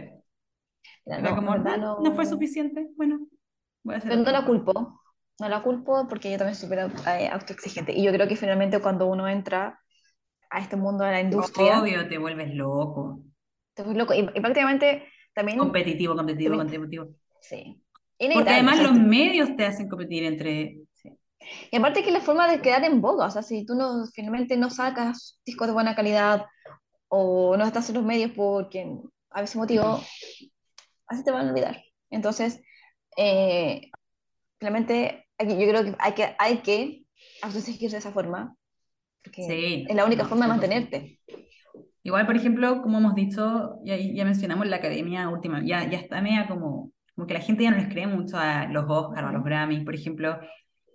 Mira, no, como, en verdad "No, no- no fue suficiente, bueno, voy a hacer Pero no la cosa". culpo. No la culpo porque yo también soy súper eh, autoexigente. Y yo creo que finalmente cuando uno entra a este mundo de la industria, Obvio, te vuelves loco. te vuelves loco. Y, y prácticamente también, Competitivo, competitivo, También- competitivo. sí. Porque además los medios te hacen competir entre... sí. Y aparte que la forma de quedar en boga, o sea, si tú no, finalmente no sacas discos de buena calidad o no estás en los medios porque a veces motivo, así te van a olvidar. Entonces, eh, finalmente, aquí yo creo que hay que, hay que de esa forma, porque Sí, es la única no, forma de 100%. mantenerte. Igual, por ejemplo, como hemos dicho, ya, ya mencionamos la academia última, ya, ya está media como, como que la gente ya no les cree mucho a los Oscars, a los. Grammys. Por ejemplo,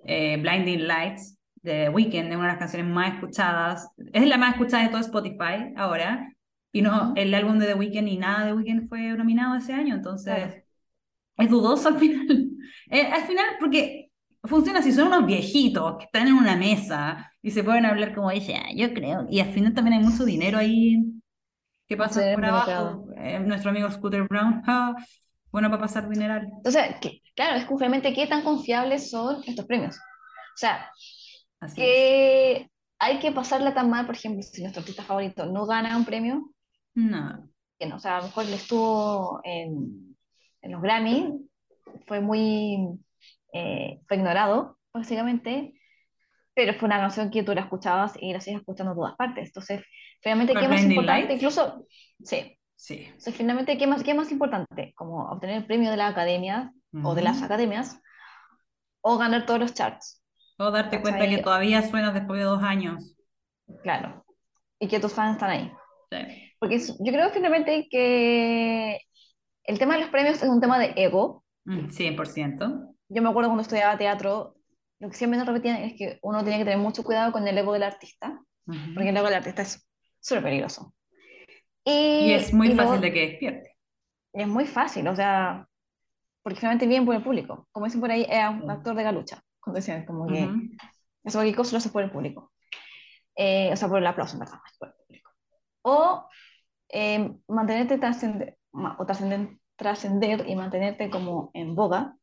eh, Blinding Lights de Weeknd es una de las canciones más escuchadas, es la más escuchada de todo Spotify ahora, y no, el álbum de The Weeknd y nada de Weeknd fue nominado ese año, entonces Claro. es dudoso al final. (laughs) Eh, al final, porque funciona así, son unos viejitos que están en una mesa y se pueden hablar como dice, "Ah, yo creo, y al final también hay mucho dinero ahí que pasa dinero por abajo. Eh, nuestro amigo Scooter Brown, (laughs) ah, bueno para pasar dineral. Entonces, que- claro, es que finalmente qué tan confiables son estos premios. O sea, Así es. que hay que pasarla tan mal, por ejemplo, si nuestro artista favorito no gana un premio, No, que no, o sea, a lo mejor le estuvo en, en los Grammy, fue muy, eh, fue ignorado, básicamente, pero fue una canción que tú la escuchabas y la sigues escuchando en todas partes. Entonces, finalmente, ¿Cuál, ¿qué más importante? Lights? Incluso, sí, sí. entonces, finalmente, ¿qué más, qué más importante? Como obtener el premio de la academia o de las academias o ganar todos los charts, O darte cuenta que todavía suenas después de dos años. Claro, y que tus fans están ahí. Sí. Porque yo creo finalmente que el tema de los premios es un tema de ego. Mm, 100%. Yo me acuerdo cuando estudiaba teatro, lo que siempre nos repetían es que uno tiene que tener mucho cuidado con el ego del artista, Ujú. porque el ego del artista es súper peligroso. Y Y, es muy y luego- fácil de que despierte. y es muy fácil, o sea, porque finalmente viene por el público. Como dicen por ahí, es un actor de galucha, cuando decían como que Ujú. eso cualquier cosa lo hace por el público. Eh, o sea, por el aplauso, en verdad, que por el público. O eh, mantenerte trascender, o trascender, trascender y mantenerte como en boga,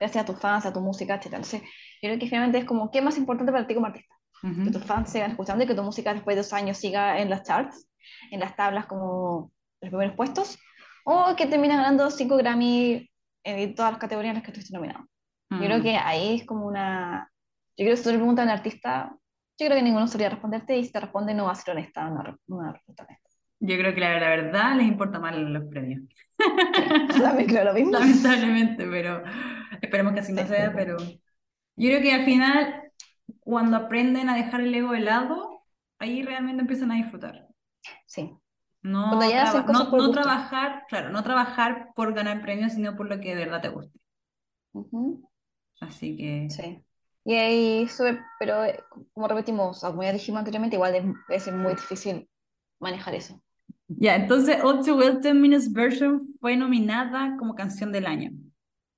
gracias a tus fans, a tu música, etc. Entonces, yo creo que finalmente es como, ¿qué es más importante para ti como artista? Que Ujú. tus fans sigan escuchando y que tu música después de dos años siga en las charts, en las tablas como los primeros puestos, o que termines ganando cinco Grammy en todas las categorías en las que estuviste nominado. Yo creo Mm. que ahí es como una... Yo creo que si tú le preguntas a un artista, yo creo que ninguno sabría responderte y si te responde no va a ser honesta, re- una respuesta honesta. Yo creo que la, la verdad les importa más los premios. Yo también creo lo mismo. (laughs) Lamentablemente, pero esperemos que así no Sí. sea, pero yo creo que al final, cuando aprenden a dejar el ego de lado, ahí realmente empiezan a disfrutar. Sí, No, traba- no, no trabajar, claro, no trabajar por ganar premios, sino por lo que de verdad te guste. Ujú, Así que sí. Y ahí sube, pero eh, como repetimos, como ya dijimos anteriormente, igual es, es muy difícil manejar eso. ya, entonces All Too Well 10 Minutes Version fue nominada como canción del año.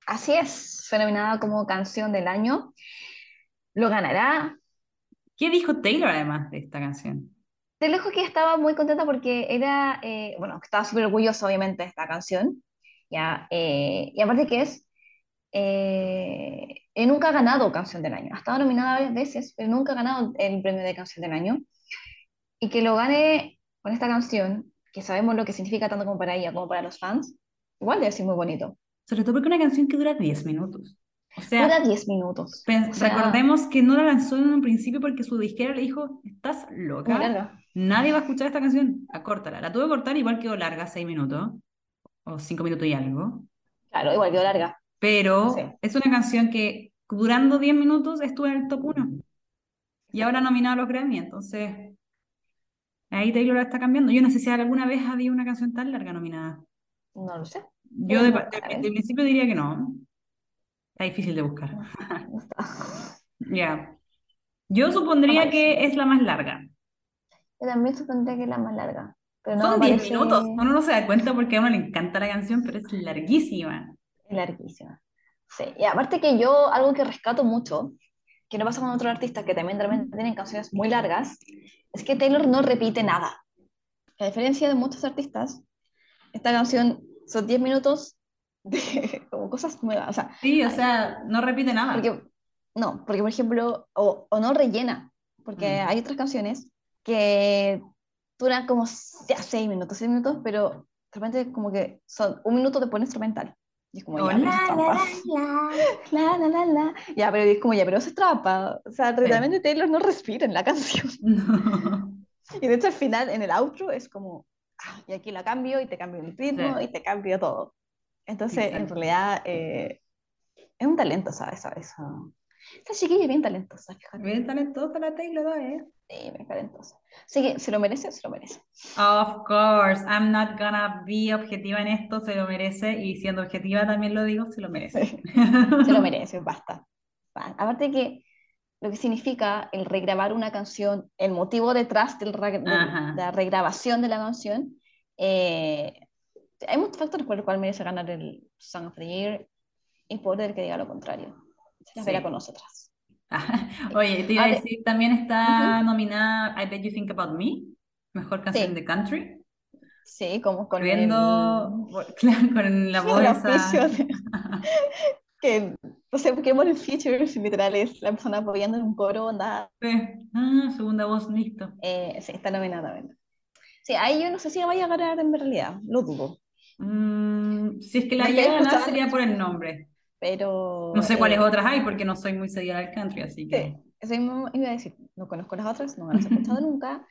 Así es, fue nominada como canción del año. Lo ganará. ¿Qué dijo Taylor además de esta canción? De lejos que estaba muy contenta porque era, eh, bueno, estaba súper orgullosa obviamente de esta canción, ya, eh, y aparte que es, eh, nunca ha ganado canción del año, ha estado nominada varias veces, pero nunca ha ganado el premio de canción del año, y que lo gane con esta canción, que sabemos lo que significa tanto como para ella como para los fans, igual debe ser muy bonito. Sobre todo porque es una canción que dura 10 minutos. O sea, Dura 10 minutos. o sea, recordemos que no la lanzó en un principio porque su disquera le dijo, ¿estás loca? larga. Nadie va a escuchar esta canción, acórtala. La tuve que cortar, igual quedó larga, 6 minutos, o 5 minutos y algo. Claro, igual quedó larga. Pero Sí. es una canción que durando 10 minutos estuvo en el top 1 y ahora nominado a los Grammy, entonces ahí Taylor la está cambiando. Yo no sé si alguna vez había una canción tan larga nominada. No lo sé. Yo de, de- principio diría que no. Está difícil de buscar. No. (laughs) Ya. Yo supondría que es la más larga. Yo también supondría que es la más larga. Pero no Son me 10 parece minutos. Uno no se da cuenta porque a uno le encanta la canción, pero es larguísima. Larguísima. Sí, y aparte que yo, algo que rescato mucho, que no pasa con otros artistas que también repente tienen canciones muy largas, es que Taylor no repite nada. A diferencia de muchos artistas, esta canción son 10 minutos de (laughs) como cosas nuevas. O sea, Sí, o sea, no repite nada. porque, no, porque por ejemplo, o, o no rellena, porque Mm. hay otras canciones que duran como ya 6 minutos, 6 minutos, pero de repente como que son un minuto de pone instrumental. Y es como, O ya, (laughs) la, la, la, La, la. Ya, pero es como, ya, pero eso es trampa. O sea, realmente Taylor no respira en la (laughs) canción. (laughs) No. Y de hecho al final, en el outro, es como, ah, y aquí la cambio, y te cambio el ritmo, Sí. y te cambio todo. Entonces, en Exacto. realidad, eh, es un talento, ¿sabes? Esa, esa chiquilla es bien talentosa, fíjate. Bien talentosa la Taylor, ¿eh? Sí, bien talentosa. Así que, se lo merece, se lo merece. Of course, I'm not gonna be objetiva en esto, se lo merece, y siendo objetiva también lo digo, se lo merece. (laughs) Se lo merece, basta. Aparte de que lo que significa el regrabar una canción, el motivo detrás del re- de la regrabación de la canción, eh, hay muchos factores por los cuales merece ganar el Song of the Year y por el que diga lo contrario. Se las Sí. verá con nosotras. (laughs) Oye, te iba a A ver. decir, también está nominada I Bet You Think About Me, mejor canción Sí. de country, Sí, como con viendo, (laughs) claro, con la el, voz el esa. que no sé por qué ponen features literales, la persona apoyando en un coro, anda, Sí. Ah, segunda voz, listo. eh, sí, está nominada también. Sí, ahí yo no sé si vaya a ganar en realidad, lo dudo. Mm, si es que la llega a ganar sería por el nombre. Pero... No sé eh, cuáles otras hay porque no soy muy seguida del country, así que... Sí, iba a decir, no conozco las otras, no las he escuchado (laughs) nunca,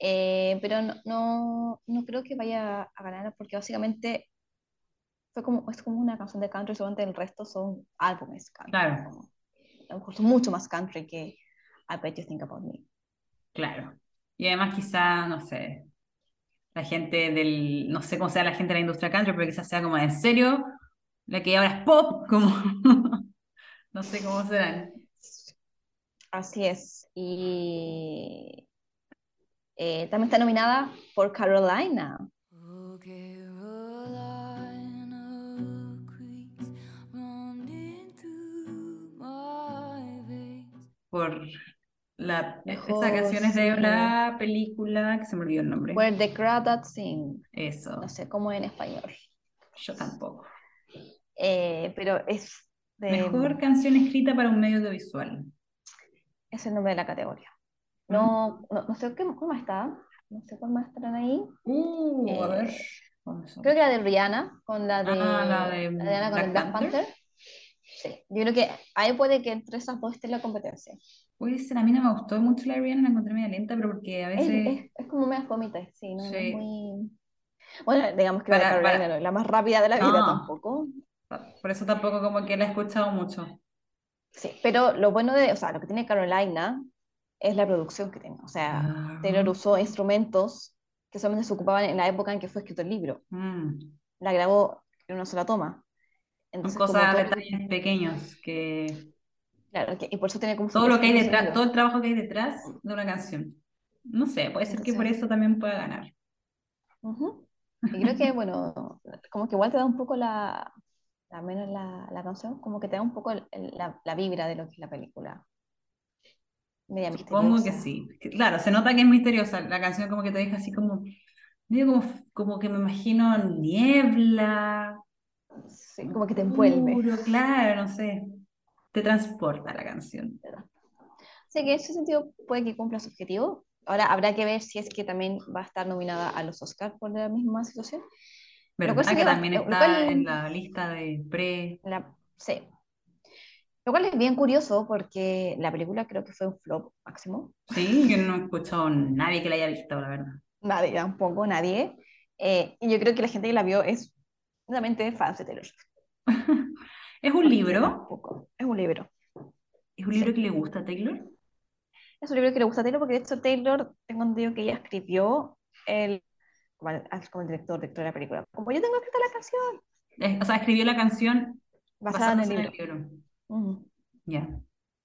eh, pero no, no, no creo que vaya a ganar porque básicamente fue como, es como una canción de country, solamente el resto son álbumes country. Claro. como- a lo mejor son mucho más country que I Bet You Think About Me. Claro. Y además quizá, no sé, la gente del, no sé cómo sea la gente de la industria country, pero quizás sea como en serio, la que ahora es pop, como, (laughs) no sé cómo serán. Así es. Y eh, también está nominada por Carolina. Oh. Por la, Mejor esa canción es de la película, que se me olvidó el nombre. Where the Crowd That Sing. Eso, No sé cómo en español. yo tampoco. Eh, pero es, de- Mejor canción escrita para un medio audiovisual. es el nombre de la categoría. No, no, no sé qué, cómo está. No sé cuál más estarán ahí. Uh, a ver. Eh. Creo que la de Rihanna con la de, Ah, la de Rihanna con Black el Black Panther. Panther. Sí, yo creo que ahí puede que entre esas dos esté la competencia. Puede ser, a mí no me gustó mucho la Rihanna, la encontré media lenta, pero porque a Es, veces... es, es como media fomita, sí, no, no es Sí. muy... Bueno, digamos que la de Para- Carolina para- es la más rápida de la vida No. tampoco. Por eso tampoco como que la he escuchado mucho. Sí, pero lo bueno de, o sea, lo que tiene Carolina es la producción que tiene. O sea, Ah. Taylor usó instrumentos que solamente se ocupaban en la época en que fue escrito el libro. Mm, La grabó en una sola toma. Son Entonces, como cosas, todo- detalles pequeños que... claro, que- y por eso tiene como Todo lo que hay detrás, todo el trabajo que hay detrás de una canción. No sé, puede ser que por Entonces- eso también pueda ganar. Ujú. Y creo que, bueno, como que igual te da un poco la, al menos la, la canción, como que te da un poco el- el- la, la vibra de lo que es la película. Media Supongo que misteriosa. sí. Que, Claro, se nota que es misteriosa. La canción como que te deja así como... Medio como, como que me imagino niebla, Sí, como que te envuelve. oscuro, claro, no sé. Te transporta la canción. Así que en ese sentido puede que cumpla su objetivo. Ahora habrá que ver si es que también va a estar nominada a los Oscars por la misma situación. Lo cual ¿Verdad que sería también está cual- en la lista de pre... La, sí. Lo cual es bien curioso porque la película creo que fue un flop máximo. Sí, yo no he escuchado a nadie que la haya visto, la verdad. Nadie, tampoco nadie. Eh, y yo creo que la gente que la vio es realmente fans de Taylor. (laughs) ¿Es un libro? tampoco- Es un libro. ¿Es un libro que le gusta a Taylor? Es un libro que le gusta a Taylor porque de hecho Taylor, tengo entendido que ella escribió el, como el, como el director, director de la película. Como yo tengo escrita la canción, Eh, o sea, escribió la canción basada en el libro. libro. Ujú. Ya.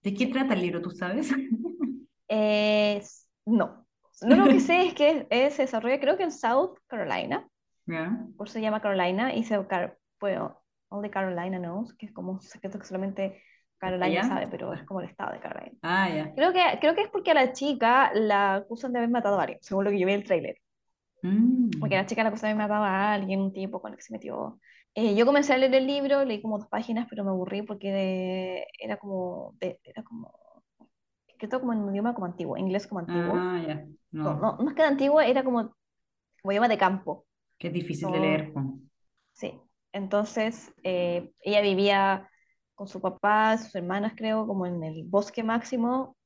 ¿De qué trata el libro, tú sabes? (laughs) Es- no. Lo único que sé es que es- se desarrolla creo que en South Carolina, Ya. por eso se llama Carolina, y se, bueno, Only Carolina Knows, que es como un secreto que solamente Caroline allá? sabe, pero es como el estado de Caroline. Ah, ya. Creo que, creo que es porque a la chica la acusan de haber matado a alguien, según lo que yo vi en el tráiler. Mm. Porque la chica la de haber matado a alguien, un tipo con el que se metió. Eh, yo comencé a leer el libro, leí como dos páginas, pero me aburrí porque de- era como, de- era como escrito como en un idioma como antiguo, inglés como antiguo. Ah, ya. No, No, no, no es que era antiguo, era como, como idioma de campo. que es difícil de leer. Sí, entonces eh, ella vivía con su papá, sus hermanas, creo, como en el bosque máximo.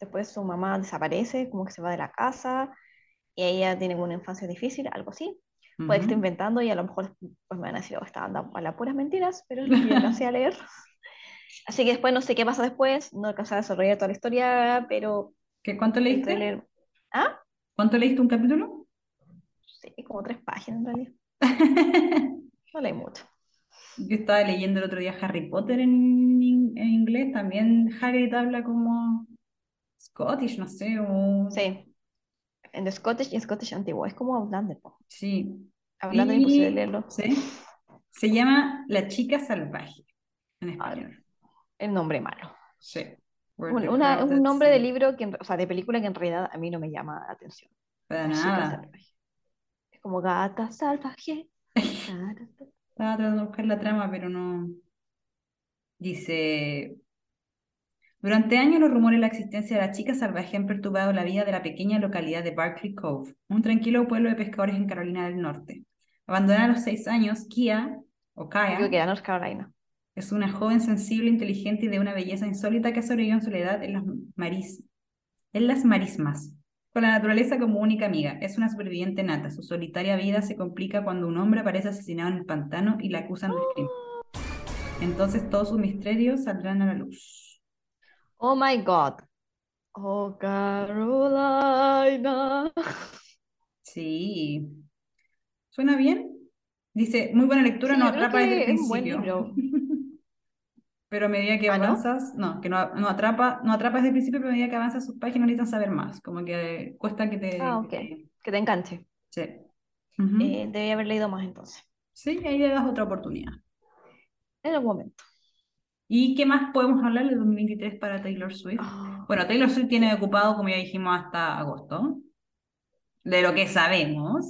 Después su mamá desaparece, como que se va de la casa y ella tiene una infancia difícil, algo así. Puede que esté Ujú. inventando y a lo mejor pues me van a decir, oh, está andando a las puras mentiras, pero yo alcancé a (laughs) leer. Así que después no sé qué pasa después, no alcancé a desarrollar toda la historia, pero ¿Qué, cuánto leíste? trailer. Ah, ¿Cuánto leíste un capítulo? sí, como tres páginas en realidad. (laughs) No leí mucho. Yo estaba leyendo el otro día Harry Potter en, in- en inglés, también Hagrid habla como Scottish, no sé, o... Sí, en Scottish y Scottish antiguo, es como po. Sí. Hablando es imposible Y- leerlo. sí. Se llama La chica salvaje, en español. El nombre malo. Sí. The una- un nombre de libro, que, o sea, de película que en realidad a mí no me llama la atención. Para La nada. Es como gata salvaje. (laughs) Estaba tratando de buscar la trama, pero no. Dice, durante años los rumores de la existencia de la chica salvaje han perturbado la vida de la pequeña localidad de Barkley Cove, un tranquilo pueblo de pescadores en Carolina del Norte. Abandonada a los seis años, Kia, o Kaya, que era North Carolina. es una joven sensible, inteligente y de una belleza insólita que ha sobrevivido en soledad en las maris, en las marismas, con la naturaleza como única amiga. Es una superviviente nata. Su solitaria vida se complica cuando un hombre aparece asesinado en el pantano y la acusan del crimen. Entonces todos sus misterios saldrán a la luz. Oh my God. Oh Carolina. Sí. ¿Suena bien? Dice, muy buena lectura, Sí, no atrapa desde el buen principio. libro. (laughs) Pero a medida que ¿Ah, no? avanzas, no, que no, no atrapa, no atrapa desde el principio, pero a medida que avanzas sus páginas necesitan saber más. Como que cuesta que te... Ah, ok. Que te enganche. Sí. Eh, debí haber leído más entonces. Sí, ahí le das otra oportunidad. En algún momento. ¿Y qué más podemos hablar del 2023 para Taylor Swift? Ah, Bueno, Taylor Swift tiene ocupado, como ya dijimos, hasta agosto, de lo que sabemos.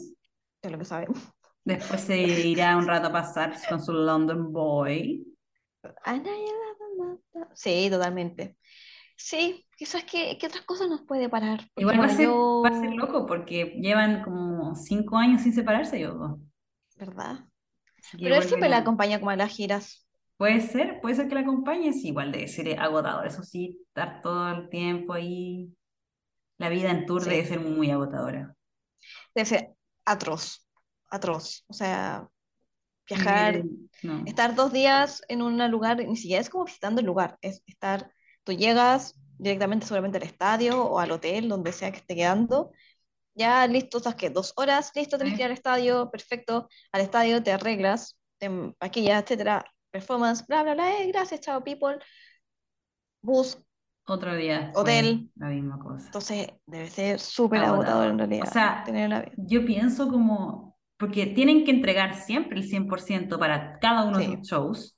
es lo que sabemos. Después se irá un rato a pasar con su London Boy. Sí, totalmente. Sí, quizás que, ¿qué otras cosas nos puede parar? Igual va a bueno, ser, yo, va a ser loco porque llevan como cinco años sin separarse dos. ¿verdad? Que Pero él siempre la acompaña como a las giras. Puede ser, puede ser que la acompañe, sí, igual debe ser agotador. Eso sí, estar todo el tiempo ahí. La vida en tour debe Sí, ser muy agotadora. debe ser atroz, atroz. O sea, viajar, no. estar dos días en un lugar, ni siquiera es como visitando el lugar, es estar, tú llegas directamente seguramente al estadio o al hotel, donde sea que esté quedando, ya listo, ¿sabes qué? Dos horas, listo, tenés que ir Sí. al estadio, perfecto, al estadio te arreglas, te maquillas, etcétera, performance, bla, bla, bla, eh, gracias, chao, people, bus, Otro día hotel, la misma cosa. entonces debe ser súper agotador en Agotador. O realidad sea, tener vida. yo pienso como, porque tienen que entregar siempre el 100% para cada uno de Sí, sus shows,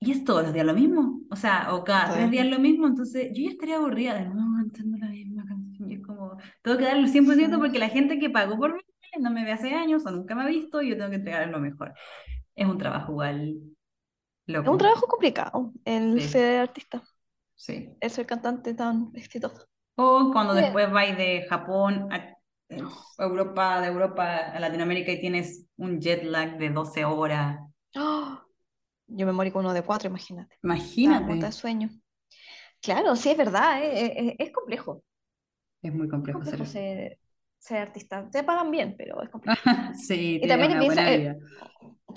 y es todos los días lo mismo, o sea, o cada tres días lo mismo, entonces yo ya estaría aburrida de nuevo cantando la misma canción, es como, tengo que darle el 100% Sí. porque la gente que pagó por mí no me ve hace años o nunca me ha visto, y yo tengo que entregar lo mejor. Es un trabajo igual Es un trabajo complicado el Sí, ser artista, sí. el ser cantante tan exitoso. O cuando Bien. después vais de Japón a eh, Europa, de Europa a Latinoamérica y tienes un jet lag de 12 horas. ¡Ah! Yo me morí con uno de cuatro, imagínate. De Imagínate. sueño. Claro, sí, es verdad, eh, eh, es complejo. Es muy Es complejo complejo ser. ser, ser artista. Te pagan bien, pero es complejo. (laughs) Sí, Y también es una bien, buena sa- eh, vida.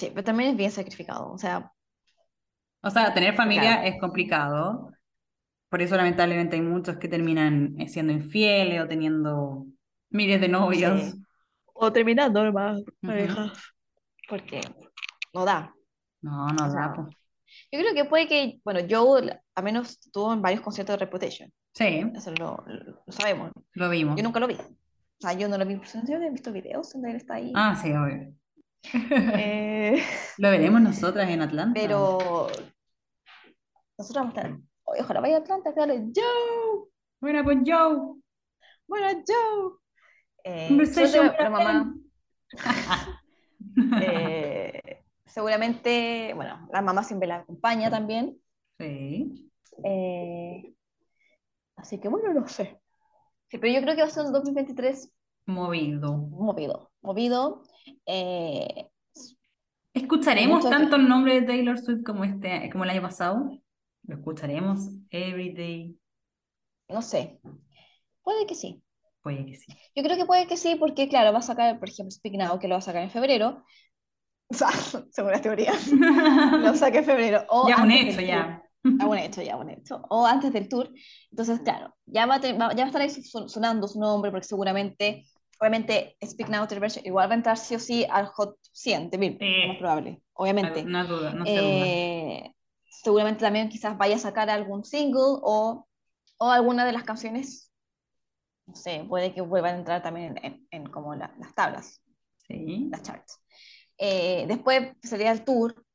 Sí, pero también es bien sacrificado. O sea, O sea, tener familia claro, es complicado. Por eso, lamentablemente, hay muchos que terminan eh, siendo infieles o teniendo miles de novios. sí. O terminando nomás Ujú. parejas, porque no da. No, no O da, sea, yo creo que puede que, bueno, Joe al menos estuvo en varios conciertos de Reputation. Sí, Eso lo, lo- sabemos. lo Yo vimos. nunca lo vi. O sea, yo no lo vi en presencial, he visto videos donde él está ahí. Ah, sí, obvio. Eh, (laughs) Lo veremos nosotras en Atlanta. pero nosotros vamos a estar, oye, ojalá vaya a Atlanta, claro, Joe, Bueno, pues Joe. bueno, Joe. Eh, Conversation la (laughs) mamá, (laughs) eh, seguramente, bueno, la mamá siempre la acompaña también. Sí. eh, así que bueno, no sé. Sí, pero yo creo que va a ser un 2023 Movido. movido, movido. eh, ¿Escucharemos tanto el nombre de Taylor Swift como este, como el año pasado? ¿Lo escucharemos every day? no sé, puede que sí. Puede que sí. Yo creo que puede que sí, porque claro, va a sacar, por ejemplo, Speak Now, que lo va a sacar en febrero. (laughs) O sea, según las teorías, lo (laughs) saca en febrero. O ya un hecho, ya. Ya un hecho, ya un hecho. O antes del tour. Entonces, claro, ya va a, va- ya va a estar ahí son- sonando su nombre, porque seguramente, obviamente, Speak Now Taylor version igual va a entrar sí o sí al Hot 100 de Billboard, lo más probable, obviamente. No, duda, no duda. Eh, seguramente también quizás vaya a sacar algún single o, o alguna de las canciones, no sé, puede que vuelvan a entrar también en, en- en como la- las tablas, Sí. las charts. Eh, después sería el tour,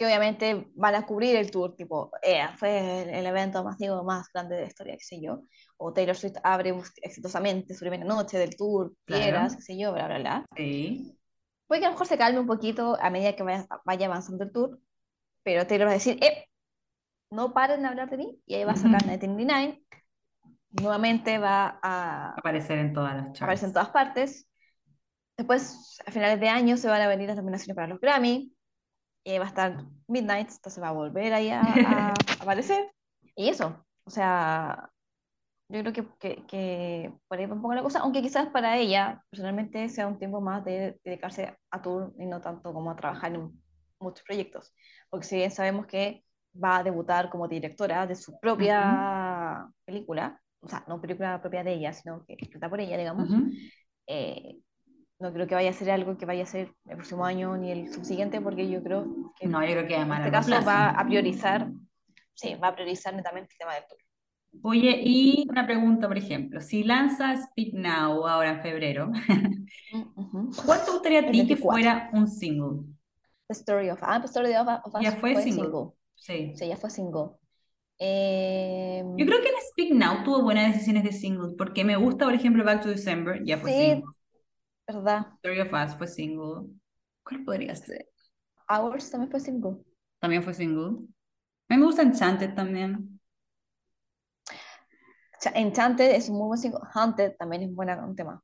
que obviamente van a cubrir el tour, tipo, eh, fue el, el evento masivo más grande de la historia, qué sé yo, o Taylor Swift abre exitosamente su primera noche del tour, Claro. Fieras, qué sé yo, bla, bla, bla. Sí. Puede que a lo mejor se calme un poquito a medida que vaya, vaya avanzando el tour, pero Taylor va a decir, eh, no paren de hablar de mí, y ahí va a sacar Ujú. 1999, nuevamente va a Aparecer en todas las charts. aparecer en todas partes. Después, a finales de año, se van a venir las nominaciones para los Grammy, ahí va a estar Midnight, entonces va a volver ahí a, a (laughs) aparecer. Y eso, o sea, yo creo que, que, que por ahí va un poco la cosa, aunque quizás para ella, personalmente, sea un tiempo más de dedicarse a tour y no tanto como a trabajar en muchos proyectos. Porque si bien sabemos que va a debutar como directora de su propia película, o sea, no película propia de ella, sino que escrita por ella, digamos, Ujú. eh, no creo que vaya a ser algo que vaya a ser el próximo año ni el subsiguiente, porque yo creo que No, yo creo que en este caso plazo. va a priorizar, sí, va a priorizar netamente el tema del tour. Oye, y una pregunta, por ejemplo, si lanza Speak Now ahora en febrero. ¿cuál te gustaría a ti que 24. fuera un single? The Story of, ah, The Story of, of Us Ya fue single. Sí. Sí, ya fue single. Eh, Yo creo que en Speak Now tuvo buenas decisiones de single, porque me gusta, por ejemplo, Back to December, ya fue Sí. single. ¿Verdad? Story of Us fue single. ¿Cuál podría ser? Hours también fue single. También fue single. A mí me gusta Enchanted también. Cha- Enchanted es un muy buen single. Hunted también es buena, un tema.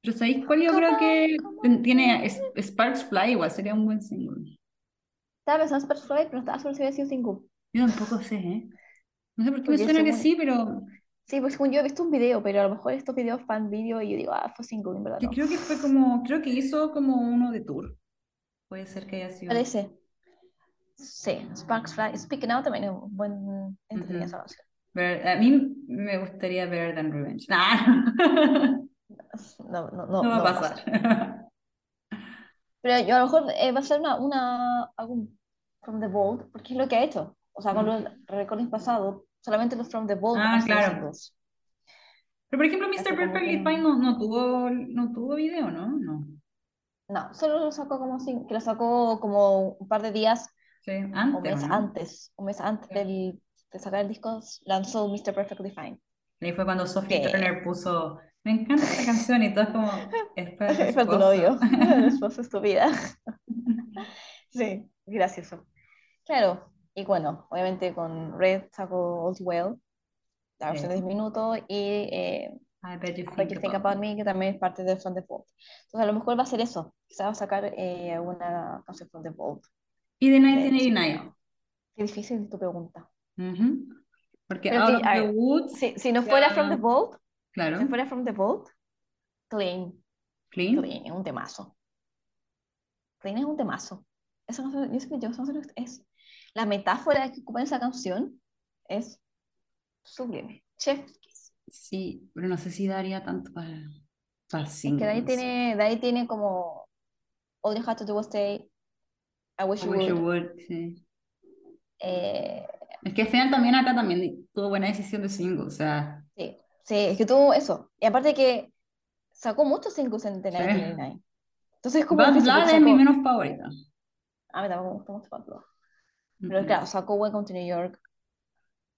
Pero ¿sabéis cuál? Yo creo que tiene Sparks Fly, igual sería un buen single. Estaba pensando en Super Fly, pero no estaba seguro si había sido single. Yo tampoco sé, ¿eh? No sé por qué me Porque suena que sí, pero Sí, pues según yo he visto un video, pero a lo mejor estos videos fan video y yo digo, ah, fue single, en verdad yo no. creo que fue como, creo que hizo como uno de tour. Puede ser que haya sido. Parece. Sí, Sparks Fly. Speaking Out también es un buen canción. Ver- a mí me gustaría Better Than Revenge. Nah, No, no, no, no va a pasar. Pero yo a lo mejor eh, va a ser una, una, algún From the Vault, porque es lo que ha hecho. O sea, con los recordings pasados, solamente los From the Vault Ah, claro. Pero por ejemplo, Mr. Como Perfectly Fine no, no tuvo, no tuvo video, ¿no? No. No, solo lo sacó como que lo sacó como un par de días Sí, antes, mes ¿no? antes, un mes antes Sí. del, de sacar el disco, lanzó Mr. Perfectly Fine. Ahí fue cuando Sophie Que- Turner puso, me encanta esta canción y todo es como, es para (laughs) tu Es para tu esposo". novio, (laughs) (laughs) después es tu vida. Sí, gracioso. Claro, y bueno, obviamente con Red sacó All Too Well, la versión de Sí. 10 minutos, y eh, I bet you What think You Think about About Me, que también es parte de From the Vault. Entonces a lo mejor va a ser eso, quizás va a sacar eh, alguna canción From the Vault. Y de de 1989. Qué difícil tu pregunta. Porque Pero Out of the ver, Woods, Si, si no fuera. From the Vault, claro, si fuera From the Vault, Clean, clean. Clean es un temazo. Clean es un temazo. Esa canción, yo yo, canción es, la metáfora que ocupa en esa canción es sublime. Chef kiss. Sí, pero no sé si daría tanto para, para Es que de ahí tiene, de ahí tiene como All You Had to Do Was Stay, I Wish I You wish you Would. would, sí. eh, Es que al final también acá también tuvo buena decisión de single, o sea, sí, sí, es que tuvo eso. Y aparte que sacó muchos singles en The Sí. 1999. Entonces es como Bad Blood es mi menos favorita. A mí tampoco me gusta mucho Bad Blood. Pero claro, sacó Welcome to New York.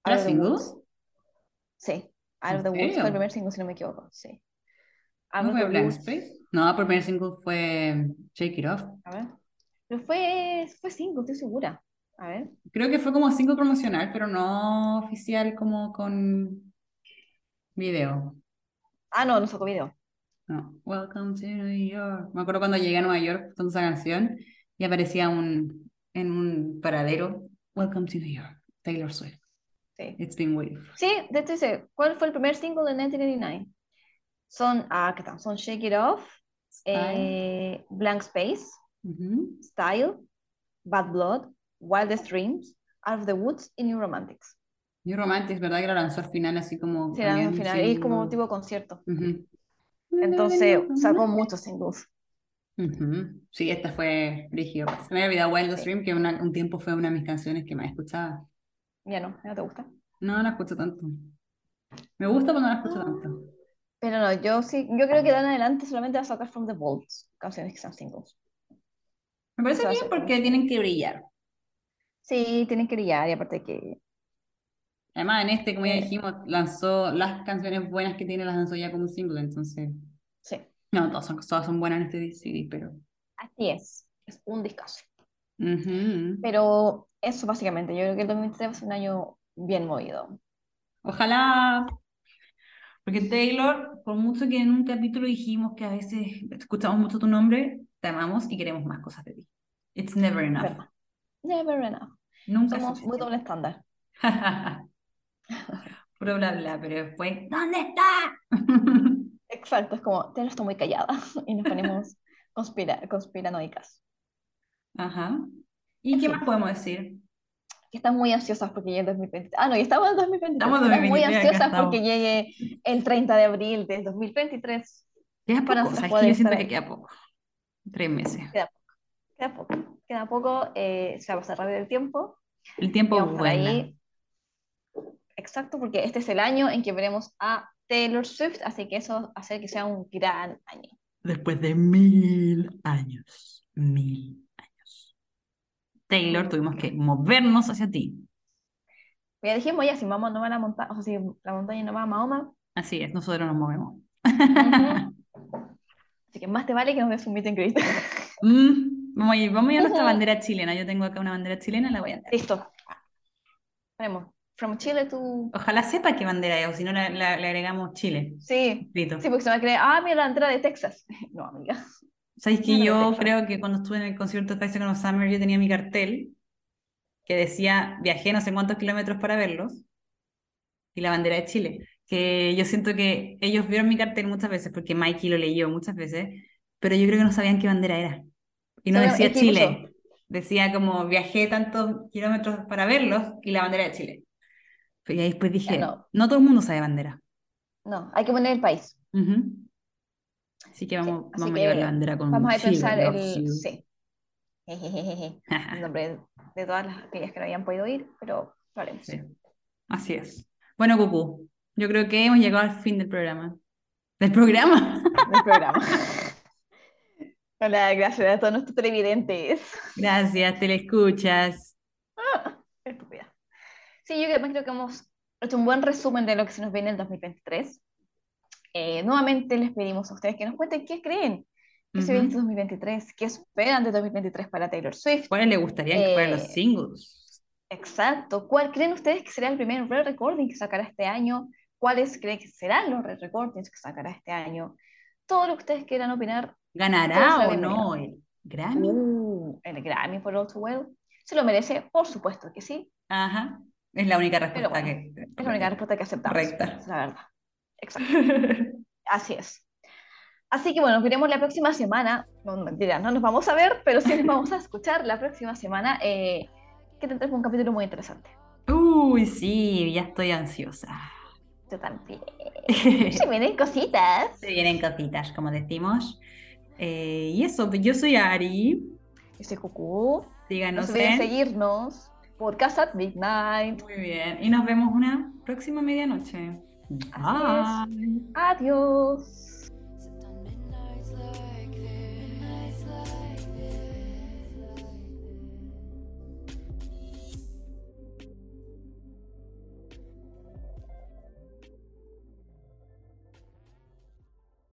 ¿Era single? Sí, Out ¿En of the Woods fue el primer single, si no me equivoco. Sí. Out ¿No fue Blank. Space? No, el primer single fue Shake It Off. A ver. Pero fue, fue single, estoy segura. A ver. Creo que fue como single promocional, pero no oficial como con video. Ah, no, no sacó video. No. Welcome to New York. Me acuerdo cuando llegué a Nueva York con esa canción y aparecía un, en un paradero. Welcome to New York. Taylor Swift. Sí. It's been waiting. Sí, de hecho dice, ¿cuál fue el primer single de 1989? Son, ah, ¿qué tal? Son Shake It Off, eh, Blank Space, Ujú. Style, Bad Blood, Wildest Dreams, Out of the Woods y New Romantics. New Romantics, ¿verdad? Que lo lanzó al final así como Sí, al final, y es como tipo concierto. Ujú. Entonces sacó muchos singles. Ujú. Sí, esta fue. Se me había olvidado Wildest. Dream, que una- un tiempo fue una de mis canciones que más escuchaba. Ya no, ya no te gusta. No, no la escucho tanto. Me gusta, pero no la escucho Ah. tanto. Pero no, yo sí, yo creo que de en adelante solamente va a sacar From the Vaults, canciones que sean singles. Me parece bien porque tienen que brillar. Sí, tienen que brillar y aparte que Además, en este, como ya dijimos, lanzó las canciones buenas que tiene, las lanzó ya como single, entonces. No, todas son, todas son buenas en este CD, pero. así es, es un discazo. Pero eso básicamente, yo creo que el 2023 va a ser un año bien movido. Ojalá. Porque Taylor, por mucho que en un capítulo dijimos que a veces escuchamos mucho tu nombre, te amamos y queremos más cosas de ti. It's never enough. Never enough. Nunca Somos muy doble estándar. (laughs) Puro bla bla, pero después, ¿dónde está? (laughs) Exacto, es como, Taylor está muy callada (laughs) y nos ponemos (laughs) conspira conspiranoicas. Ajá. ¿Y En qué fin. más podemos decir? Que están muy ansiosas porque llegue el 2023. Ah, no, ya estamos en el 2023. Estamos Están muy 2023, acá ansiosas estamos. porque llegue el 30 de abril del 2023. Queda Para poco, nosotros ¿sabes? poder Que yo siento que queda poco. Tres meses. Queda poco. Queda poco, eh, se va a pasar rápido el tiempo. El tiempo vuela. ahí. Exacto, porque este es el año en que veremos a Taylor Swift, así que eso hace que sea un gran año. Después de mil años. Mil años. Taylor, tuvimos que movernos hacia ti. Ya dijimos ya, si Mahoma no va a la montaña, o sea, si la montaña no va a Mahoma, Así es, nosotros nos movemos. ujú. (laughs) así que más te vale que nos des un meet and greet. Mm, vamos a ir, vamos a ir a nuestra bandera chilena. Yo tengo acá una bandera chilena, la voy a andar. Listo. Tenemos From Chile to... Ojalá sepa qué bandera es, o si no le agregamos Chile. Sí, Listo. sí, porque se va a creer, ah, mira la entrada de Texas. (laughs) No, amiga. ¿Sabes que No, yo creo que cuando estuve en el concierto de Seconds of Summer yo tenía mi cartel que decía viajé no sé cuántos kilómetros para verlos y la bandera de Chile? Que yo siento que ellos vieron mi cartel muchas veces porque Mikey lo leyó muchas veces, pero yo creo que no sabían qué bandera era. Y no decía ¿y qué Chile, decía como viajé tantos kilómetros para verlos y la bandera de Chile. Y ahí después dije, no. no todo el mundo sabe bandera. No, hay que poner el país. Así que vamos, así vamos a llevar la bandera con Vamos a pensar el... Sí. Jejejeje. (laughs) El nombre de todas las aquellas que no habían podido ir, pero haremos. Sí, así es. Bueno, Cucú, yo creo que hemos llegado al fin del programa. ¿Del programa? (laughs) Del programa. Hola, gracias a todos nuestros televidentes. Gracias, te le escuchas. (laughs) Estúpida. Sí, yo creo que hemos hecho un buen resumen de lo que se nos viene en el 2023. Eh, nuevamente les pedimos a ustedes que nos cuenten qué creen que se viene este 2023, qué esperan de 2023 para Taylor Swift. ¿Cuáles le gustaría que fueran los Eh, singles? Exacto. ¿Cuál creen ustedes que será el primer re-recording que sacará este año? ¿Cuáles creen que serán los re-recordings que sacará este año? Todo lo que ustedes quieran opinar. ¿Ganará o no el Grammy? Uh, el Grammy por All Too Well. ¿Se lo merece? Por supuesto que sí. Ajá. Es la única respuesta bueno, que. Es la única respuesta que aceptamos. Correcta. La verdad. Exacto. (laughs) Así es. Así que bueno, nos veremos la próxima semana. No, mentira, no nos vamos a ver, pero sí nos vamos a escuchar la próxima semana. eh, que tendremos un capítulo muy interesante. Uy, sí, ya estoy ansiosa. Yo también. (laughs) Se vienen cositas. Se vienen cositas, como decimos. Eh, y eso, yo soy Ari. Yo soy Cucú. No Síganos se olviden en. seguirnos. Podcast at Midnight. Muy bien. Y nos vemos una próxima medianoche. Bye. Adiós.